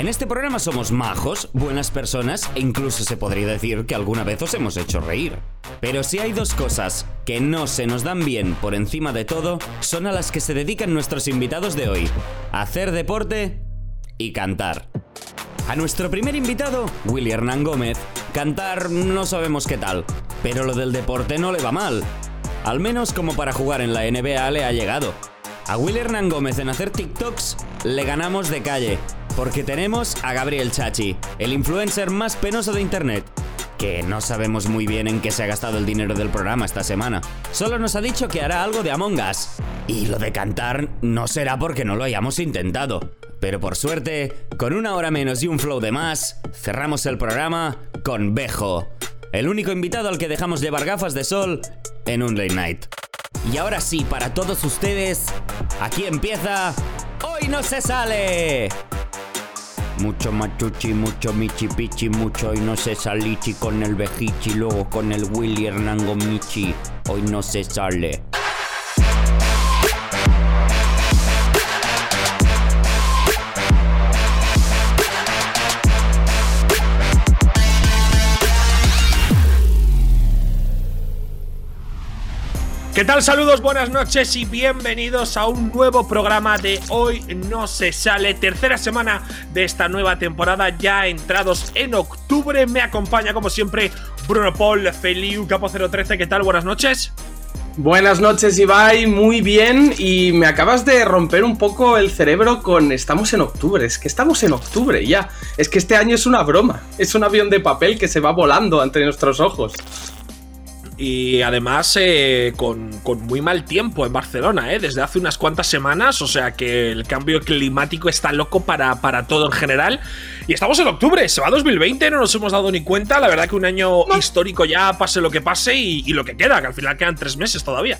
En este programa somos majos, buenas personas e incluso se podría decir que alguna vez os hemos hecho reír. Pero si hay dos cosas que no se nos dan bien por encima de todo, son a las que se dedican nuestros invitados de hoy. Hacer deporte y cantar. A nuestro primer invitado, Willy Hernán Gómez, cantar no sabemos qué tal, pero lo del deporte no le va mal. Al menos como para jugar en la NBA le ha llegado. A Willy Hernán Gómez en hacer TikToks le ganamos de calle, porque tenemos a Gabriel Chachi, el influencer más penoso de Internet, que no sabemos muy bien en qué se ha gastado el dinero del programa esta semana. Solo nos ha dicho que hará algo de Among Us. Y lo de cantar no será porque no lo hayamos intentado. Pero por suerte, con una hora menos y un flow de más, cerramos el programa con Bejo, el único invitado al que dejamos llevar gafas de sol en un late night. Y ahora sí, para todos ustedes, aquí empieza Hoy no se sale. Mucho machuchi, mucho michi pichi, mucho hoy no se salichi con el vejichi, luego con el Willy Hernango Michi. Hoy no se sale. ¿Qué tal? Saludos, buenas noches y bienvenidos a un nuevo programa de Hoy No Se Sale, tercera semana de esta nueva temporada, ya entrados en octubre. Me acompaña, como siempre, Bruno Paul, Feliu, Capo 013. ¿Qué tal? Buenas noches. Buenas noches, Ibai, muy bien. Y me acabas de romper un poco el cerebro con estamos en octubre. Es que estamos en octubre ya. Es que este año es una broma. Es un avión de papel que se va volando ante nuestros ojos y además eh, con, muy mal tiempo en Barcelona, ¿eh? desde hace unas cuantas semanas, o sea que el cambio climático está loco para, para todo en general. Y estamos en octubre, se va 2020, no nos hemos dado ni cuenta, la verdad que un año histórico ya, pase lo que pase y, y lo que queda, que al final quedan tres meses todavía.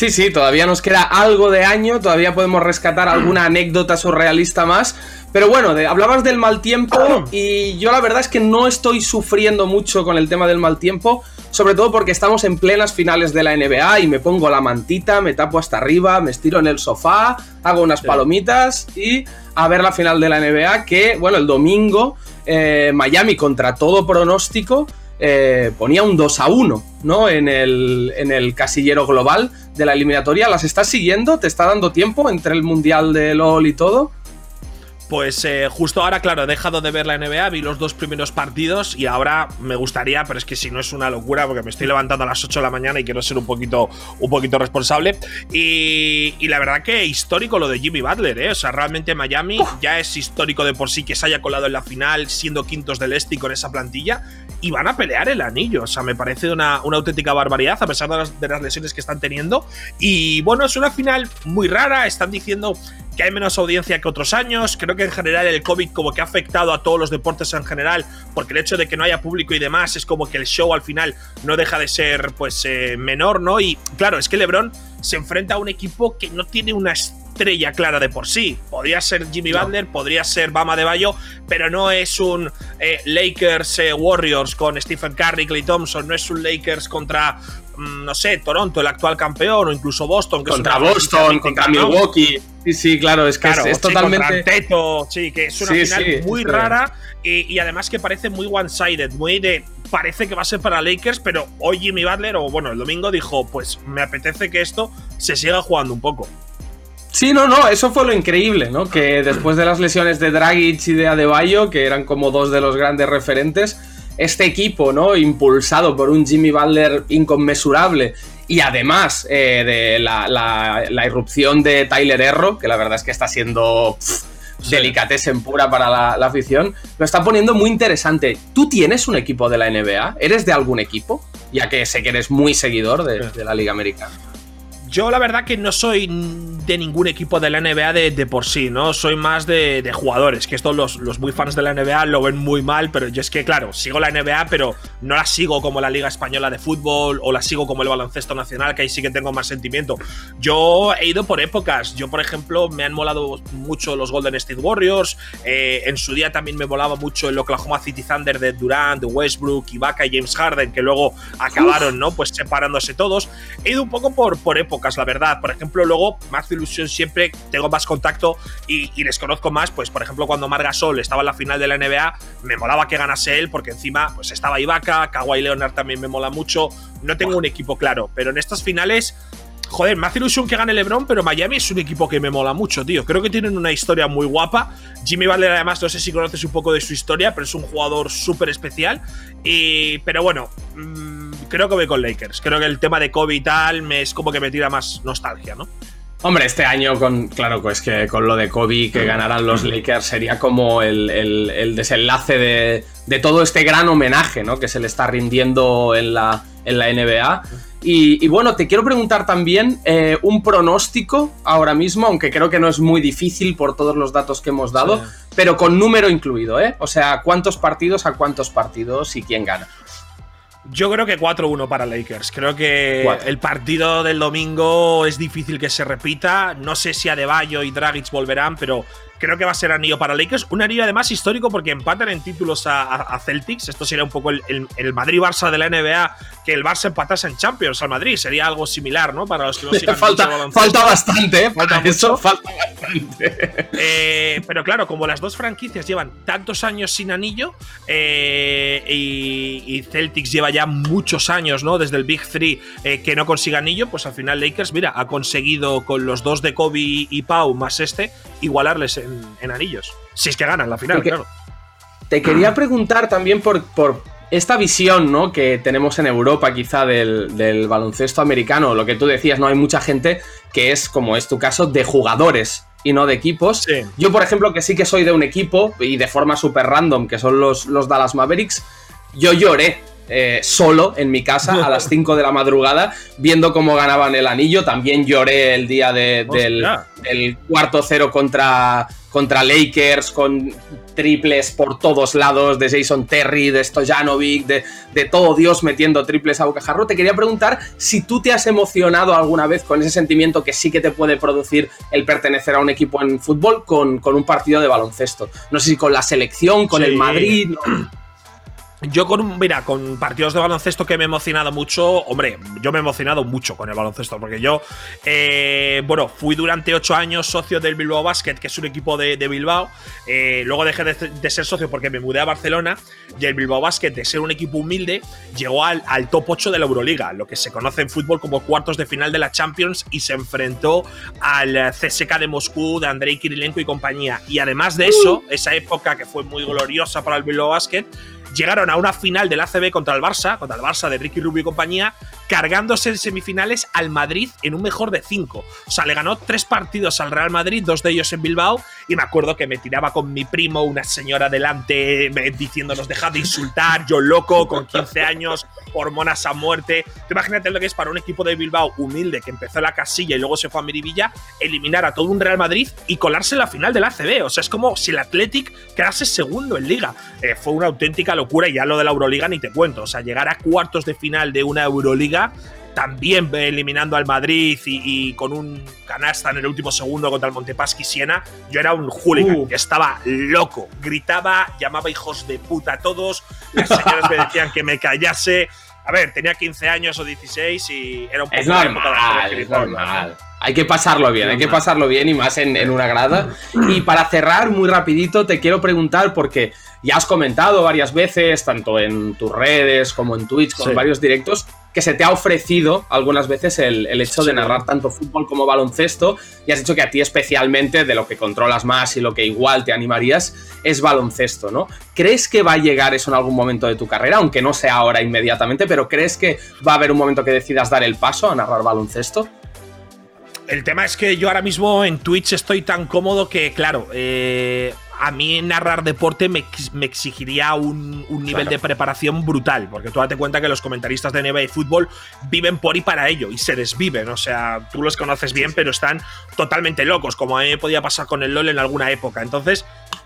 Sí, sí, todavía nos queda algo de año, todavía podemos rescatar alguna anécdota surrealista más. Pero bueno, hablabas del mal tiempo y yo la verdad es que no estoy sufriendo mucho con el tema del mal tiempo, sobre todo porque estamos en plenas finales de la NBA y me pongo la mantita, me tapo hasta arriba, me estiro en el sofá, hago unas palomitas y a ver la final de la NBA que, bueno, el domingo eh, Miami contra todo pronóstico eh, ponía un 2 a 1, ¿no? En el, en el casillero global de la eliminatoria. ¿Las estás siguiendo? ¿Te está dando tiempo entre el Mundial de LOL y todo? Pues eh, justo ahora, claro, he dejado de ver la NBA, vi los dos primeros partidos y ahora me gustaría, pero es que si no es una locura porque me estoy levantando a las 8 de la mañana y quiero ser un poquito, un poquito responsable. Y, la verdad que histórico lo de Jimmy Butler, ¿eh? O sea, realmente Miami ya es histórico de por sí que se haya colado en la final siendo quintos del este y con esa plantilla y van a pelear el anillo. O sea, me parece una, una auténtica barbaridad a pesar de las, de las lesiones que están teniendo. Y bueno, es una final muy rara, están diciendo que hay menos audiencia que otros años. Creo que en general el COVID como que ha afectado a todos los deportes en general, porque el hecho de que no haya público y demás es como que el show al final no deja de ser pues eh, menor, ¿no? Y claro, es que LeBron se enfrenta a un equipo que no tiene una estrella clara de por sí. Podría ser Jimmy Butler, podría ser Bama de Bayo, pero no es un eh, Lakers eh, Warriors con Stephen Curry, Clay Thompson, no es un Lakers contra no sé, Toronto, el actual campeón, o incluso Boston. Que contra Boston, contra Milwaukee. Sí, sí, claro, es que es, totalmente. Teto, sí, que es una final muy rara y, además que parece muy one-sided, muy de. Parece que va a ser para Lakers, pero hoy Jimmy Butler, o bueno, el domingo dijo: Pues me apetece que esto se siga jugando un poco. Sí, no, no, eso fue lo increíble, ¿no? Que después de las lesiones de Dragic y de Adebayo, que eran como dos de los grandes referentes, este equipo, ¿no? Impulsado por un Jimmy Butler inconmensurable y además eh, de la, irrupción de Tyler Erro, que la verdad es que está siendo en pura para la, afición, lo está poniendo muy interesante. ¿Tú tienes un equipo de la NBA? ¿Eres de algún equipo? Ya que sé que eres muy seguidor de la Liga Americana. Yo la verdad que no soy de ningún equipo de la NBA de, por sí, ¿no? Soy más de, jugadores, que esto los, los, muy fans de la NBA lo ven muy mal, pero yo es que, claro, sigo la NBA, pero no la sigo como la Liga Española de Fútbol o la sigo como el baloncesto nacional, que ahí sí que tengo más sentimiento. Yo he ido por épocas. Yo, por ejemplo, me han molado mucho los Golden State Warriors. Eh, en su día también me molaba mucho el Oklahoma City Thunder de Durant, de Westbrook, Ibaka y James Harden, que luego acabaron, ¿no? Pues separándose todos. He ido un poco por, por épocas épocas, la verdad. Por ejemplo, luego, más ilusión siempre, tengo más contacto y, les conozco más. Pues, por ejemplo, cuando Marga Sol estaba en la final de la NBA, me molaba que ganase él, porque encima pues estaba Ibaka, Kawhi Leonard también me mola mucho. No tengo un equipo claro, pero en estas finales joder, me hace ilusión que gane LeBron, pero Miami es un equipo que me mola mucho, tío. Creo que tienen una historia muy guapa. Jimmy Butler, además, no sé si conoces un poco de su historia, pero es un jugador súper especial. Y, pero bueno, mm, creo que voy con Lakers. Creo que el tema de Kobe y tal me es como que me tira más nostalgia, ¿no? Hombre, este año, con, claro, pues que con lo de Kobe que ganaran los Lakers sería como el, desenlace de, de, todo este gran homenaje ¿no? que se le está rindiendo en la, en la NBA. Y, bueno, te quiero preguntar también eh, un pronóstico ahora mismo, aunque creo que no es muy difícil por todos los datos que hemos dado, pero con número incluido, ¿eh? O sea, ¿cuántos partidos a cuántos partidos y quién gana? Yo creo que 4-1 para Lakers. Creo que el partido del domingo es difícil que se repita. No sé si Adebayo y Dragic volverán, pero creo que va a ser anillo para Lakers. Un anillo además histórico porque empatan en títulos a, Celtics. Esto sería un poco el, Madrid-Barça de la NBA, que el Barça empatase en Champions al Madrid. Sería algo similar, ¿no? Para los que no sigan falta, falta bastante, ¿eh? Falta eso falta bastante. Eh, pero claro, como las dos franquicias llevan tantos años sin anillo eh, y, Celtics lleva ya muchos años, ¿no? Desde el Big Three que no consiga anillo, pues al final Lakers, mira, ha conseguido con los dos de Kobe y Pau más este, igualarles en en, anillos. Si es que ganan la final, claro. Te quería preguntar también por, por esta visión ¿no? que tenemos en Europa quizá del, baloncesto americano, lo que tú decías, no hay mucha gente que es, como es tu caso, de jugadores y no de equipos. Yo, por ejemplo, que sí que soy de un equipo y de forma súper random, que son los, los Dallas Mavericks, yo lloré eh, solo en mi casa a las 5 de la madrugada viendo cómo ganaban el anillo. También lloré el día del, cuarto cero contra, contra Lakers con triples por todos lados, de Jason Terry, de Stojanovic, de, de, todo Dios metiendo triples a bocajarro. Te quería preguntar si tú te has emocionado alguna vez con ese sentimiento que sí que te puede producir el pertenecer a un equipo en fútbol con, con un partido de baloncesto. No sé si con la selección, con el Madrid. Yo con mira, con partidos de baloncesto que me he emocionado mucho, hombre, yo me he emocionado mucho con el baloncesto, porque yo, eh, bueno, fui durante ocho años socio del Bilbao Basket, que es un equipo de, Bilbao, eh, luego dejé de, ser socio porque me mudé a Barcelona, y el Bilbao Basket, de ser un equipo humilde, llegó al, al top 8 de la Euroliga, lo que se conoce en fútbol como cuartos de final de la Champions, y se enfrentó al CSK de Moscú, de Andrei Kirilenko y compañía. Y además de eso, esa época que fue muy gloriosa para el Bilbao Basket, llegaron a una final del ACB contra el Barça, contra el Barça de Ricky Rubio y compañía, cargándose en semifinales al Madrid en un mejor de cinco. O sea, le ganó tres partidos al Real Madrid, dos de ellos en Bilbao, y me acuerdo que me tiraba con mi primo, una señora delante, diciéndonos dejad de insultar, yo loco, con 15 años, hormonas a muerte. imagínate lo que es para un equipo de Bilbao humilde que empezó la casilla y luego se fue a Miribilla, eliminar a todo un Real Madrid y colarse en la final del ACB. O sea, es como si el Athletic quedase segundo en liga. Eh, fue una auténtica locura y ya lo de la Euroliga ni te cuento. O sea, llegar a cuartos de final de una Euroliga también eliminando al Madrid y, con un canasta en el último segundo contra el Montepaschi Siena, yo era un hooligan uh. estaba loco, gritaba, llamaba hijos de puta a todos, las señoras me decían que me callase. A ver, tenía 15 años o 16 y era un poco es normal, es normal. Hay que pasarlo bien, hay que pasarlo bien y más en, en una grada. Y para cerrar, muy rapidito, te quiero preguntar porque ya has comentado varias veces, tanto en tus redes como en Twitch, con varios directos, que se te ha ofrecido algunas veces el, hecho de narrar tanto fútbol como baloncesto y has dicho que a ti especialmente de lo que controlas más y lo que igual te animarías es baloncesto, ¿no? ¿Crees que va a llegar eso en algún momento de tu carrera, aunque no sea ahora inmediatamente, pero crees que va a haber un momento que decidas dar el paso a narrar baloncesto? El tema es que yo ahora mismo en Twitch estoy tan cómodo que, claro, eh, a mí narrar deporte me, exigiría un, nivel de preparación brutal, porque tú date cuenta que los comentaristas de NBA y fútbol viven por y para ello y se desviven. O sea, tú los conoces bien, pero están totalmente locos, como a mí me podía pasar con el LOL en alguna época. Entonces,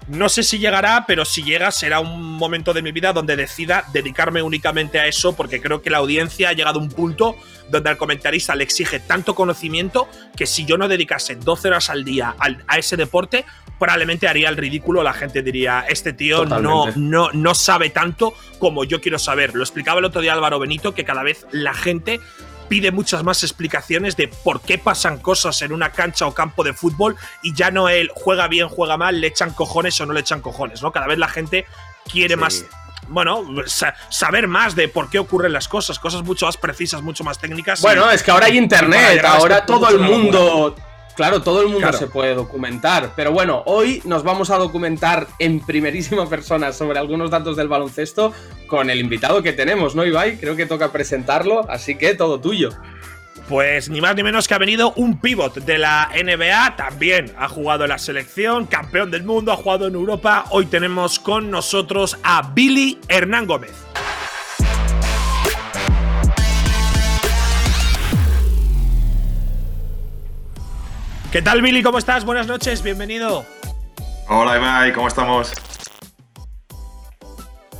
no sé si llegará, pero si llega será un momento de mi vida donde decida dedicarme únicamente a eso, porque creo que la audiencia ha llegado a un punto donde al comentarista le exige tanto conocimiento que si yo no dedicase 12 horas al día a ese deporte, probablemente haría el ridículo. La gente diría, este tío no, no, no sabe tanto como yo quiero saber. Lo explicaba el otro día Álvaro Benito, que cada vez la gente pide muchas más explicaciones de por qué pasan cosas en una cancha o campo de fútbol y ya no él juega bien, juega mal, le echan cojones o no le echan cojones, ¿no? Cada vez la gente quiere más bueno, saber más de por qué ocurren las cosas, cosas mucho más precisas, mucho más técnicas. Bueno, es que ahora hay internet, ahora este todo el mundo, Claro, todo el mundo se puede documentar, pero bueno, hoy nos vamos a documentar en primerísima persona sobre algunos datos del baloncesto con el invitado que tenemos, ¿no, Ibai? Creo que toca presentarlo, así que todo tuyo. Pues ni más ni menos que ha venido un pivot de la NBA, también ha jugado en la selección, campeón del mundo, ha jugado en Europa. Hoy tenemos con nosotros a Billy Hernán Gómez. ¿Qué tal, Billy? ¿Cómo estás? Buenas noches, bienvenido. Hola, Ibai, ¿cómo estamos?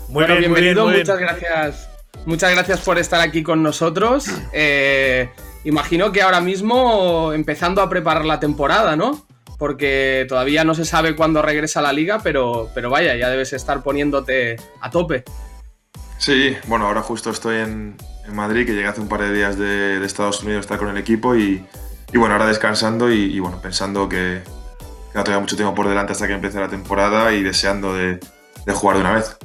Muy bien, bienvenido, muchas gracias. Muchas gracias por estar aquí con nosotros. Eh, imagino que ahora mismo empezando a preparar la temporada, ¿no? Porque todavía no se sabe cuándo regresa la liga, pero, pero vaya, ya debes estar poniéndote a tope. Sí, bueno, ahora justo estoy en, Madrid, que llegué hace un par de días de, de Estados Unidos a estar con el equipo y, y bueno, ahora descansando y, bueno, pensando que queda todavía mucho tiempo por delante hasta que empiece la temporada y deseando de, jugar de una vez.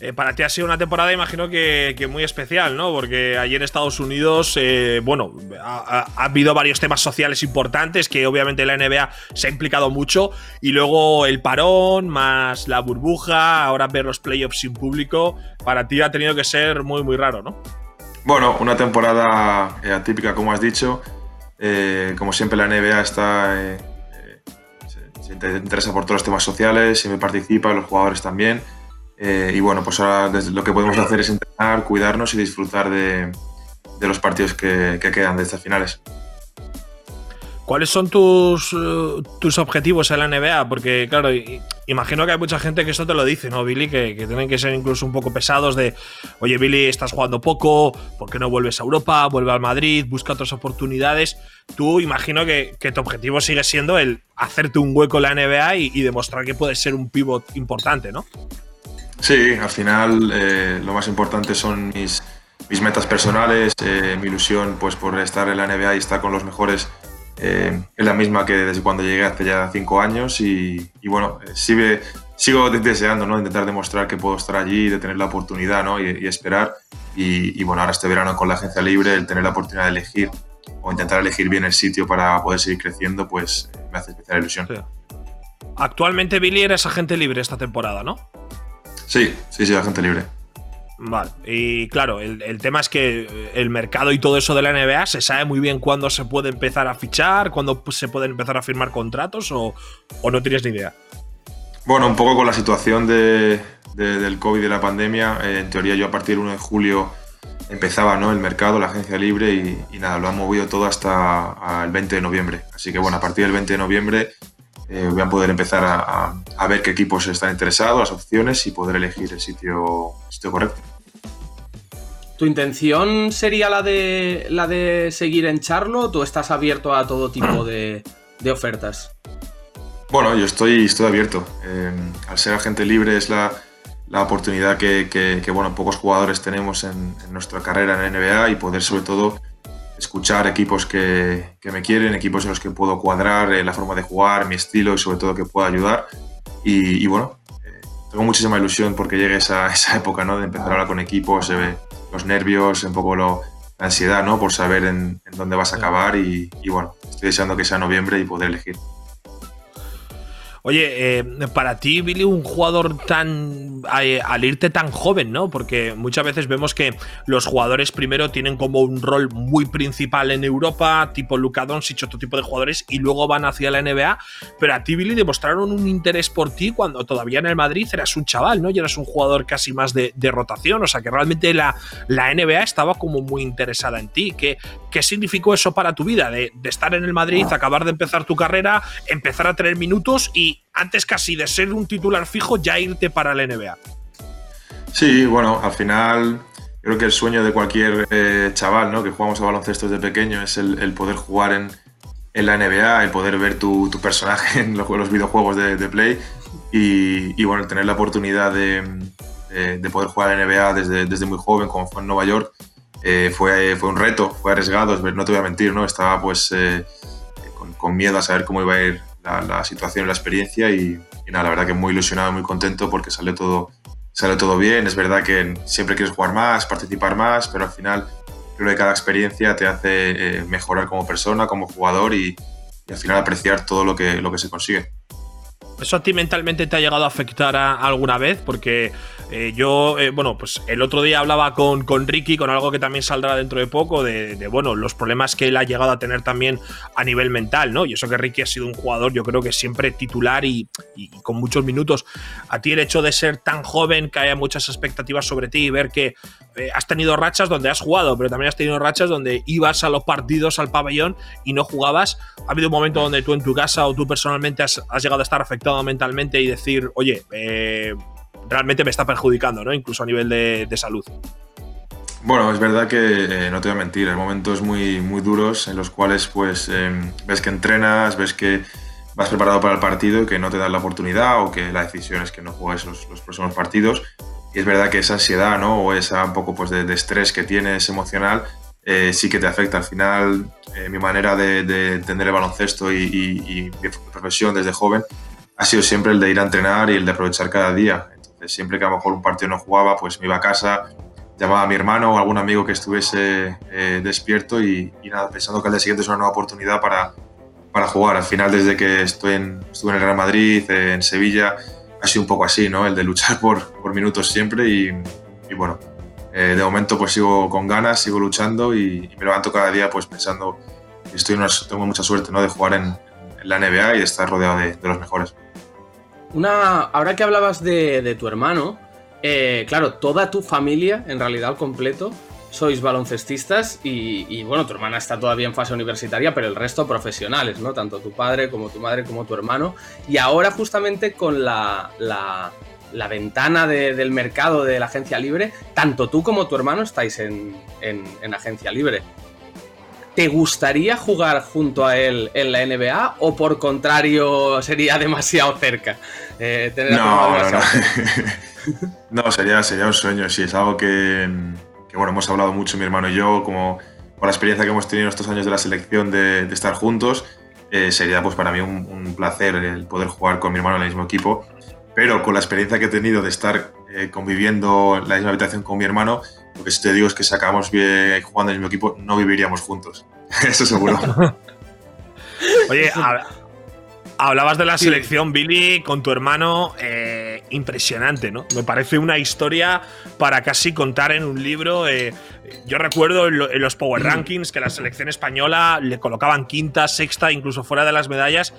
Eh, para ti ha sido una temporada, imagino que, muy especial, ¿no? Porque allí en Estados Unidos, eh, bueno, ha, habido varios temas sociales importantes que obviamente la NBA se ha implicado mucho. Y luego el parón, más la burbuja, ahora ver los playoffs sin público, para ti ha tenido que ser muy, muy raro, ¿no? Bueno, una temporada eh, atípica, como has dicho. Eh, como siempre, la NBA está, eh, se, interesa por todos los temas sociales, siempre participa, los jugadores también. y bueno, pues ahora lo que podemos hacer es entrenar, cuidarnos y disfrutar de, los partidos que quedan de estas finales. ¿Cuáles son tus, eh, tus objetivos en la NBA? Porque, claro, imagino que hay mucha gente que esto te lo dice, ¿no, Billy? Que, tienen que ser incluso un poco pesados de, oye, Billy, estás jugando poco, ¿por qué no vuelves a Europa? Vuelve al Madrid, busca otras oportunidades. Tú imagino que, tu objetivo sigue siendo el hacerte un hueco en la NBA y, demostrar que puedes ser un pivot importante, ¿no? Sí, al final eh, lo más importante son mis, mis metas personales, eh, mi ilusión pues, por estar en la NBA y estar con los mejores eh, es la misma que desde cuando llegué hace ya cinco años y, bueno, eh, sigue, sigo deseando ¿no? intentar demostrar que puedo estar allí, de tener la oportunidad ¿no? y, esperar. Y, bueno, ahora este verano con la agencia libre, el tener la oportunidad de elegir o intentar elegir bien el sitio para poder seguir creciendo, pues me hace especial ilusión. Actualmente Billy eres agente libre esta temporada, ¿no? Sí, sí, sí, agente libre. Vale, y claro, el, tema es que el mercado y todo eso de la NBA se sabe muy bien cuándo se puede empezar a fichar, cuándo se pueden empezar a firmar contratos o, no tienes ni idea. Bueno, un poco con la situación de, del COVID y de la pandemia, eh, en teoría yo a partir del 1 de julio empezaba ¿no? el mercado, la agencia libre y, nada, lo han movido todo hasta el 20 de noviembre. Así que bueno, a partir del 20 de noviembre eh, voy a poder empezar a, a, ver qué equipos están interesados, las opciones y poder elegir el sitio, el sitio correcto. ¿Tu intención sería la de, la de seguir en Charlotte o estás abierto a todo tipo de, ofertas? Bueno, yo estoy, estoy abierto. Em, al ser agente libre es la, oportunidad que, bueno, pocos jugadores tenemos en, nuestra carrera en NBA y poder sobre todo escuchar equipos que, me quieren, equipos en los que puedo cuadrar eh, la forma de jugar, mi estilo y sobre todo que pueda ayudar. Y, bueno, eh, tengo muchísima ilusión porque llegue esa, esa época ¿no? de empezar a hablar con equipos, ve los nervios, un poco lo, la ansiedad, ¿no? Por saber en, dónde vas a acabar y, y, bueno, estoy deseando que sea noviembre y poder elegir. Oye, eh, para ti, Billy, un jugador tan. Al irte tan joven, ¿no? Porque muchas veces vemos que los jugadores primero tienen como un rol muy principal en Europa, tipo Luka Doncic, otro tipo de jugadores, y luego van hacia la NBA. Pero a ti, Billy, demostraron un interés por ti cuando todavía en el Madrid eras un chaval, ¿no? Y eras un jugador casi más de, rotación. O sea que realmente la, la, NBA estaba como muy interesada en ti. ¿Qué, qué significó eso para tu vida? De, de estar en el Madrid, acabar de empezar tu carrera, empezar a tener minutos y antes casi de ser un titular fijo, ya irte para la NBA. Sí, bueno, al final creo que el sueño de cualquier eh, chaval ¿no? que jugamos a baloncesto desde pequeño es el, poder jugar en, la NBA, el poder ver tu, personaje en los, videojuegos de, Play y, bueno, tener la oportunidad de, poder jugar en NBA desde, muy joven, como fue en Nueva York, eh, fue, un reto, fue arriesgado, no te voy a mentir, ¿no? Estaba pues eh, con, miedo a saber cómo iba a ir la, situación y la experiencia y, nada, la verdad que muy ilusionado, muy contento porque salió todo, salió todo bien. Es verdad que siempre quieres jugar más, participar más, pero al final creo que cada experiencia te hace eh, mejorar como persona, como jugador y, y, al final apreciar todo lo que, lo que se consigue. ¿Eso a ti mentalmente te ha llegado a afectar alguna vez? Porque eh, yo, eh, bueno, pues el otro día hablaba con, con, Ricky, con algo que también saldrá dentro de poco, de, bueno, los problemas que él ha llegado a tener también a nivel mental, ¿no? Y eso que Ricky ha sido un jugador, yo creo que siempre titular y, con muchos minutos. A ti el hecho de ser tan joven, que haya muchas expectativas sobre ti y ver que eh, has tenido rachas donde has jugado, pero también has tenido rachas donde ibas a los partidos, al pabellón y no jugabas. ¿Ha habido un momento donde tú en tu casa o tú personalmente has llegado a estar afectado? mentalmente y decir, oye, eh, realmente me está perjudicando, ¿no? Incluso a nivel de, salud. Bueno, es verdad que eh, no te voy a mentir, hay momentos muy, muy duros en los cuales pues em, ves que entrenas, ves que vas preparado para el partido y que no te dan la oportunidad o que la decisión es que no juegues los, próximos partidos. Y es verdad que esa ansiedad, ¿no? O esa un poco pues de, estrés que tienes emocional eh, sí que te afecta. Al final, mi manera de, entender el baloncesto y, y, mi profesión desde joven ha sido siempre el de ir a entrenar y el de aprovechar cada día. Entonces, siempre que a lo mejor un partido no jugaba, pues me iba a casa, llamaba a mi hermano o algún amigo que estuviese eh, despierto y, nada, pensando que al día siguiente es una nueva oportunidad para, para jugar. Al final, desde que estoy en, estuve en el Real Madrid, en Sevilla, ha sido un poco así, ¿no? El de luchar por, por minutos siempre y, bueno, eh, de momento pues sigo con ganas, sigo luchando y, me levanto cada día pues pensando que estoy tengo mucha suerte, ¿no? De jugar en, la NBA y de estar rodeado de los mejores. Una, ahora que hablabas de, tu hermano, eh, claro, toda tu familia, en realidad al completo, sois baloncestistas y, bueno, tu hermana está todavía en fase universitaria, pero el resto profesionales, ¿no? Tanto tu padre como tu madre como tu hermano. Y ahora justamente con la, la, ventana del mercado de la agencia libre, tanto tú como tu hermano estáis en, en agencia libre. ¿Te gustaría jugar junto a él en la NBA o por contrario sería demasiado cerca? Eh, no, no, no. no, sería, sería un sueño, sí, es algo que, bueno, hemos hablado mucho mi hermano y yo, como con la experiencia que hemos tenido estos años de la selección de, estar juntos, eh, sería pues para mí un, placer el poder jugar con mi hermano en el mismo equipo, pero con la experiencia que he tenido de estar eh, conviviendo en la misma habitación con mi hermano, lo que sí te digo es que si acabamos bien jugando en el mismo equipo, no viviríamos juntos. Eso seguro. Oye, hablabas de la selección, Billy, con tu hermano. Eh, impresionante, ¿no? Me parece una historia para casi contar en un libro. Eh, yo recuerdo en, los Power Rankings que la selección española le colocaban quinta, sexta, incluso fuera de las medallas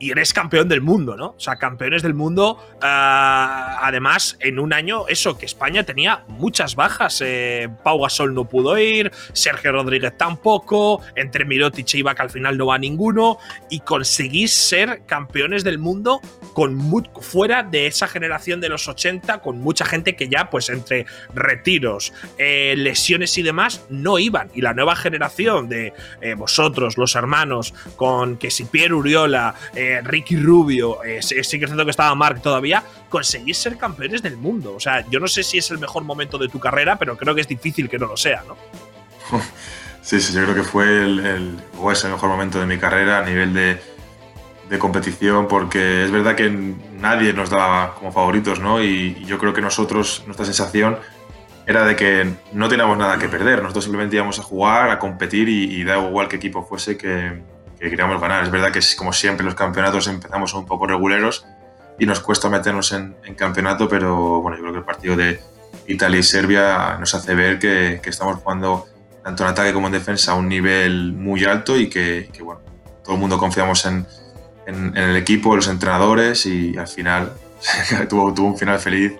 y eres campeón del mundo, ¿no? O sea, campeones del mundo, ah, además, en un año, eso, que España tenía muchas bajas. Eh, Pau Gasol no pudo ir, Sergio Rodríguez tampoco, entre Mirotic y Ibaka al final no va ninguno, y conseguís ser campeones del mundo con fuera de esa generación de los 80, con mucha gente que ya, pues entre retiros, eh, lesiones y demás, no iban. Y la nueva generación de eh, vosotros, los hermanos, con que si Pierre Uriola, Ricky Rubio, eh, sí, que es cierto que estaba Mark todavía, conseguís ser campeones del mundo. O sea, yo no sé si es el mejor momento de tu carrera, pero creo que es difícil que no lo sea, ¿no? Sí, sí, yo creo que fue el, o es el mejor momento de mi carrera a nivel de, de competición, porque es verdad que nadie nos daba como favoritos, ¿no? Y yo creo que nosotros, nuestra sensación era de que no teníamos nada que perder, nosotros simplemente íbamos a jugar, a competir y, y da igual qué equipo fuese que, que queríamos ganar. Es verdad que, como siempre, los campeonatos empezamos un poco reguleros y nos cuesta meternos en, campeonato, pero bueno, yo creo que el partido de Italia y Serbia nos hace ver que, estamos jugando tanto en ataque como en defensa a un nivel muy alto y que, bueno, todo el mundo confiamos en, el equipo, en los entrenadores y al final tuvo, tuvo un final feliz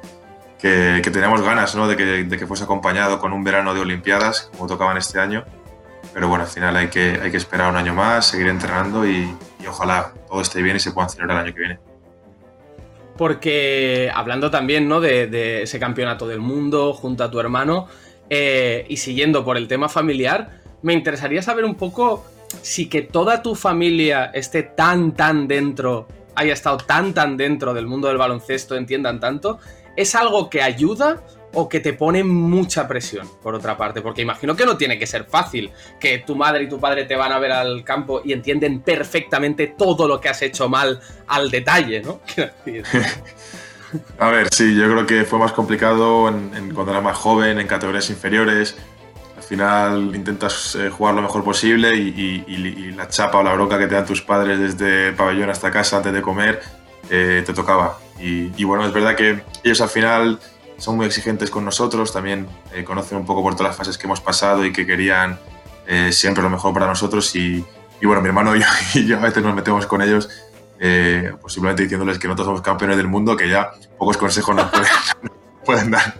que, teníamos ganas ¿no? de, que, de que fuese acompañado con un verano de Olimpiadas, como tocaban este año pero bueno, al final hay que, hay que esperar un año más, seguir entrenando y, ojalá todo esté bien y se pueda celebrar el año que viene. Porque hablando también ¿no? de, ese campeonato del mundo junto a tu hermano eh, y siguiendo por el tema familiar, me interesaría saber un poco si que toda tu familia esté tan, tan dentro haya estado tan tan dentro del mundo del baloncesto, entiendan tanto, ¿es algo que ayuda o que te pone mucha presión, por otra parte? Porque imagino que no tiene que ser fácil, que tu madre y tu padre te van a ver al campo y entienden perfectamente todo lo que has hecho mal al detalle, ¿no? a ver, sí, yo creo que fue más complicado cuando era más joven, en categorías inferiores. Al final intentas eh, jugar lo mejor posible y, la chapa o la broca que te dan tus padres desde pabellón hasta casa antes de comer eh, te tocaba. y bueno, es verdad que ellos al final son muy exigentes con nosotros, también eh, conocen un poco por todas las fases que hemos pasado y que querían eh, siempre lo mejor para nosotros. Y, bueno, mi hermano y yo, y yo, a veces nos metemos con ellos, eh, posiblemente diciéndoles que nosotros somos campeones del mundo, que ya pocos consejos nos pueden, dar.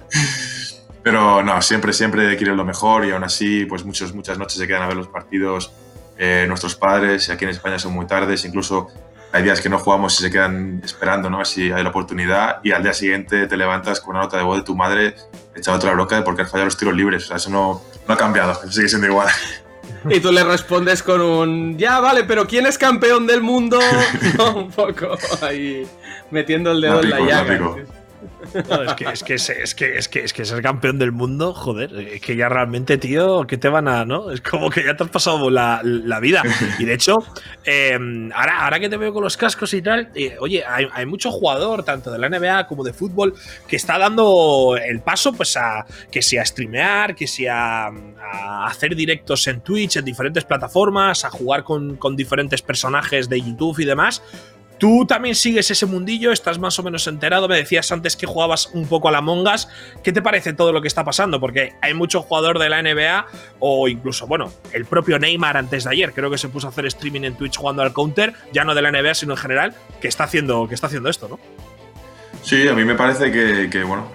Pero no, siempre, siempre quieren lo mejor y aún así, pues muchos, muchas noches se quedan a ver los partidos nuestros padres, y aquí en España son muy tardes, incluso hay días que no jugamos y se quedan esperando, ¿no? Si hay la oportunidad y al día siguiente te levantas con una nota de voz de tu madre echado otra broca de porque has fallado los tiros libres. O sea, eso no, no ha cambiado, eso sigue siendo igual. Y tú le respondes con un, ya vale, pero ¿quién es campeón del mundo? un poco ahí metiendo el dedo en la llaga es, que, es, que, es, que, es, que, es que ser campeón del mundo, joder, es que ya realmente, tío, ¿qué te van a.? ¿no? Es como que ya te has pasado la, la vida. Y de hecho, em, ahora, ahora que te veo con los cascos y tal, eh, oye, hay, hay, mucho jugador, tanto de la NBA como de fútbol, que está dando el paso, pues a que sea a streamear, que sea a hacer directos en Twitch, en diferentes plataformas, a jugar con, con diferentes personajes de YouTube y demás. Tú también sigues ese mundillo, estás más o menos enterado. Me decías antes que jugabas un poco a la Mongas. ¿Qué te parece todo lo que está pasando? Porque hay mucho jugador de la NBA o incluso, bueno, el propio Neymar antes de ayer, creo que se puso a hacer streaming en Twitch jugando al counter, ya no de la NBA, sino en general, que está haciendo, que está haciendo esto, ¿no? Sí, a mí me parece que, bueno,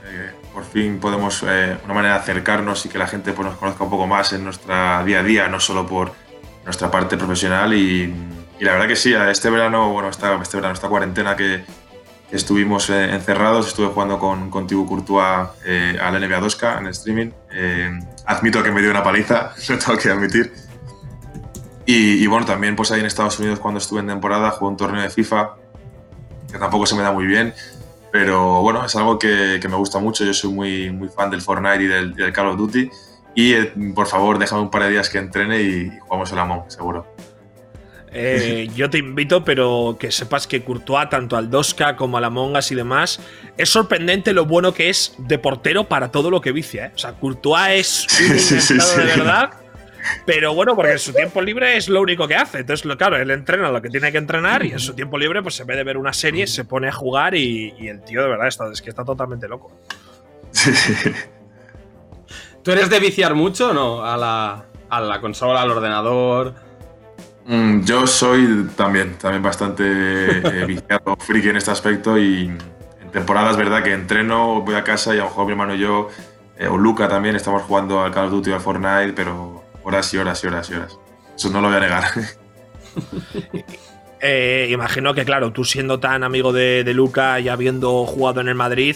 por fin podemos, eh, una manera de acercarnos y que la gente pues, nos conozca un poco más en nuestra día a día, no solo por nuestra parte profesional y y la verdad que sí, este verano, bueno, esta, este verano, esta cuarentena que, estuvimos eh, encerrados, estuve jugando con, con Courtois eh, a la NBA 2K en streaming. Eh, admito que me dio una paliza, lo tengo que admitir. Y, bueno, también pues ahí en Estados Unidos cuando estuve en temporada jugué un torneo de FIFA, que tampoco se me da muy bien, pero bueno, es algo que, me gusta mucho. Yo soy muy, muy fan del Fortnite y del, del Call of Duty. Y por favor, déjame un par de días que entrene y jugamos el Among, seguro. Eh, yo te invito, pero que sepas que Courtois, tanto al 2K como al Among Us y demás, es sorprendente lo bueno que es de portero para todo lo que vicia. ¿eh? O sea, Courtois es un de verdad. Pero bueno, porque en su tiempo libre es lo único que hace. Entonces, claro, él entrena lo que tiene que entrenar y en su tiempo libre, pues en vez de ver una serie, se pone a jugar y, el tío de verdad está, es que está totalmente loco. ¿Tú eres de viciar mucho o no? A la, a la consola, al ordenador. Mm, yo soy también, también bastante eh, viciado, friki en este aspecto y en temporadas, verdad, que entreno, voy a casa y a lo mejor mi hermano y yo, eh, o Luca también, estamos jugando al Call of Duty o al Fortnite, pero horas y horas y horas y horas. Eso no lo voy a negar. Eh, imagino que, claro, tú siendo tan amigo de, de Luca y habiendo jugado en el Madrid,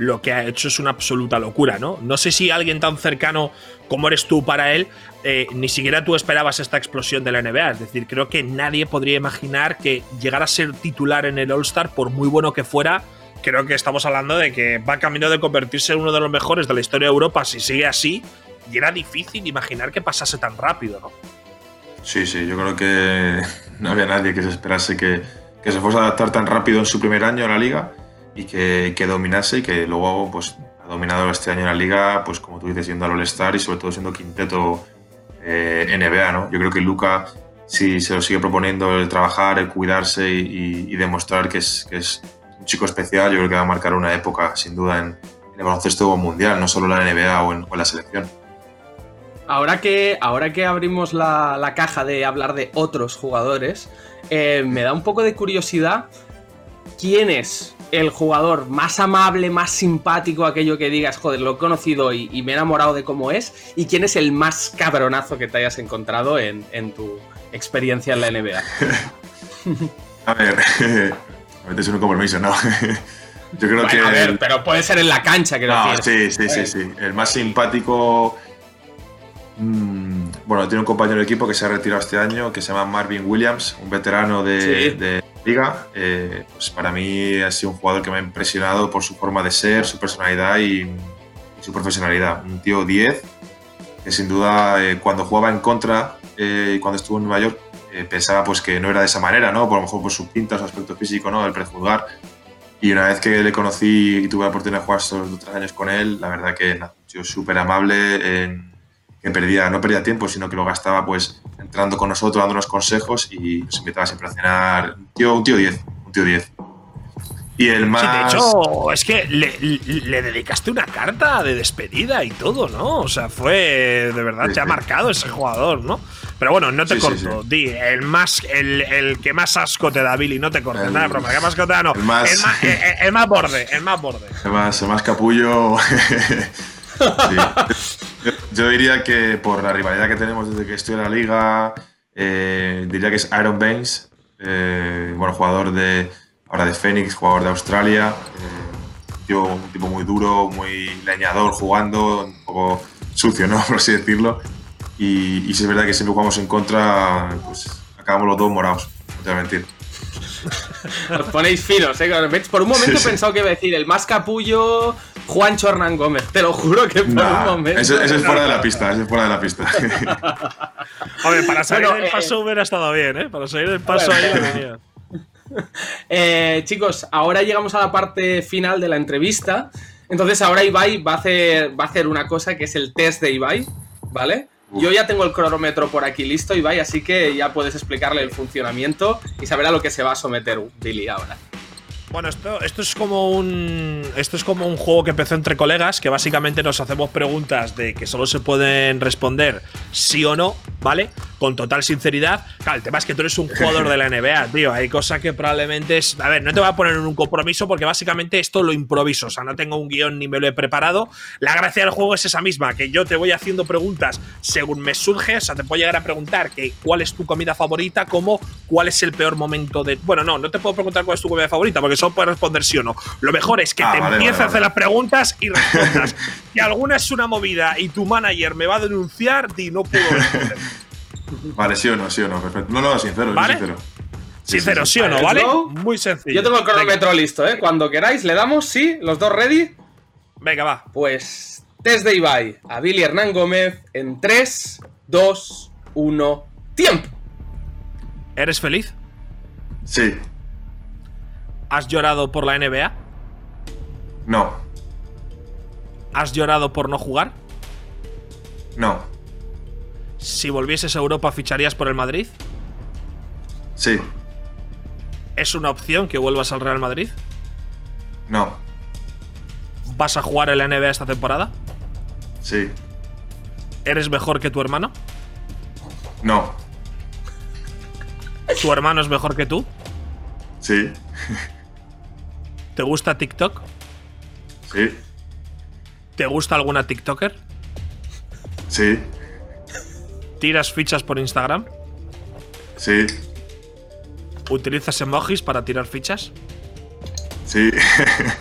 lo que ha hecho es una absoluta locura, ¿no? No sé si alguien tan cercano como eres tú para él, eh, ni siquiera tú esperabas esta explosión de la NBA. Es decir, creo que nadie podría imaginar que llegara a ser titular en el All-Star, por muy bueno que fuera. Creo que estamos hablando de que va camino de convertirse en uno de los mejores de la historia de Europa si sigue así. Y era difícil imaginar que pasase tan rápido, ¿no? Sí, sí, yo creo que no había nadie que se esperase que, que se fuese a adaptar tan rápido en su primer año a la liga y que, que dominase y que luego pues, ha dominado este año en la liga, pues como tú dices, siendo al All-Star y sobre todo siendo quinteto eh, NBA. ¿no? Yo creo que Luca, si se lo sigue proponiendo el trabajar, el cuidarse y, demostrar que es, que es, un chico especial, yo creo que va a marcar una época sin duda en, el baloncesto mundial, no solo la NBA o en, la selección. Ahora que, ahora que abrimos la, la, caja de hablar de otros jugadores, eh, me da un poco de curiosidad quién es el jugador más amable, más simpático, aquello que digas, joder, lo he conocido y, me he enamorado de cómo es, y quién es el más cabronazo que te hayas encontrado en, tu experiencia en la NBA. a ver, a veces un compromiso, ¿no? Yo creo que. A ver, pero puede ser en la cancha, quiero no, Sí, sí, sí, sí. El más simpático. Mm, bueno, tiene un compañero de equipo que se ha retirado este año, que se llama Marvin Williams, un veterano de, de liga. Eh, pues para mí ha sido un jugador que me ha impresionado por su forma de ser, su personalidad y, y su profesionalidad. Un tío 10, que sin duda eh, cuando jugaba en contra eh, y cuando estuvo en Nueva York eh, pensaba pues que no era de esa manera, ¿no? Por lo mejor por su pinta, su aspecto físico, ¿no? El prejuzgar. Y una vez que le conocí y tuve la oportunidad de jugar estos dos tres años con él, la verdad que un tío súper amable, en- que perdía, no perdía tiempo, sino que lo gastaba pues entrando con nosotros, dándonos consejos y nos invitaba siempre a cenar. Un tío, un tío 10, un tío 10. Y el más... Sí, de hecho, es que le, le- le dedicaste una carta de despedida y todo, ¿no? O sea, fue. De verdad, Sí, te ha sí. marcado ese jugador, ¿no? Pero bueno, no te corto. Di, el más. El, el que más asco te da, Billy, no te cortes. El- Nada, broma, el que más asco te da, no. el más- El más, el más borde, el más borde. El más, el más capullo. Sí. yo, yo diría que por la rivalidad que tenemos desde que estoy en la liga, eh, diría que es Aaron Baines, eh, bueno, jugador de ahora de Phoenix, jugador de Australia, eh, un, tipo muy duro, muy leñador jugando, un poco sucio, ¿no? Por así decirlo. Y, y si es verdad que siempre jugamos en contra, pues acabamos los dos morados, no te voy a mentir. Os ponéis finos, ¿eh? Por un momento Sí, he sí. pensado que iba a decir el más capullo, Juancho Hernán Gómez. Te lo juro que por Nah, un momento. eso es fuera de la pista, eso es fuera de la pista. Hombre, para salir Bueno, del eh, paso hubiera estado bien, ¿eh? Para salir del paso ahí Bueno. la venía. Eh, chicos, ahora llegamos a la parte final de la entrevista. Entonces ahora Ibai va a hacer, va a hacer una cosa que es el test de Ibai, ¿vale? Uf. Yo ya tengo el cronómetro por aquí listo, Ibai, así que ya puedes explicarle el funcionamiento y saber a lo que se va a someter Billy ahora. Bueno, esto, esto es como un. Esto es como un juego que empezó entre colegas, que básicamente nos hacemos preguntas de que solo se pueden responder sí o no, ¿vale? Con total sinceridad. Claro, el tema es que tú eres un jugador de la NBA, tío. Hay cosas que probablemente es. A ver, no te voy a poner en un compromiso porque básicamente esto lo improviso. O sea, no tengo un guion ni me lo he preparado. La gracia del juego es esa misma, que yo te voy haciendo preguntas según me surge. O sea, te puedo llegar a preguntar que cuál es tu comida favorita, como cuál es el peor momento de. Bueno, no, no te puedo preguntar cuál es tu comida favorita, porque solo puedes responder sí o no. Lo mejor es que Ah, te vale, empieces vale, a hacer las preguntas y respondas. si alguna es una movida y tu manager me va a denunciar, di no puedo responder. Vale, sí o no, sí o no, perfecto. No, no, sincero, ¿Vale? sincero. Sí, Sincero, sí, sí, o no, ¿vale? go. Muy sencillo. Yo tengo el Venga, cronómetro listo, ¿eh? Cuando queráis, le damos, sí, los dos ready. Venga, va. Pues test de Ibai a Billy Hernán Gómez en 3, 2, 1, tiempo. ¿Eres feliz? Sí, ¿Has llorado por la NBA? no, ¿Has llorado por no jugar? no, Si volvieses a Europa, ¿ficharías por el Madrid? sí, ¿Es una opción que vuelvas al Real Madrid? no, ¿Vas a jugar en la NBA esta temporada? sí, ¿Eres mejor que tu hermano? no, ¿Tu hermano es mejor que tú? sí, ¿Te gusta TikTok? sí, ¿Te gusta alguna TikToker? sí, ¿Tiras fichas por Instagram? sí, ¿Utilizas emojis para tirar fichas? sí,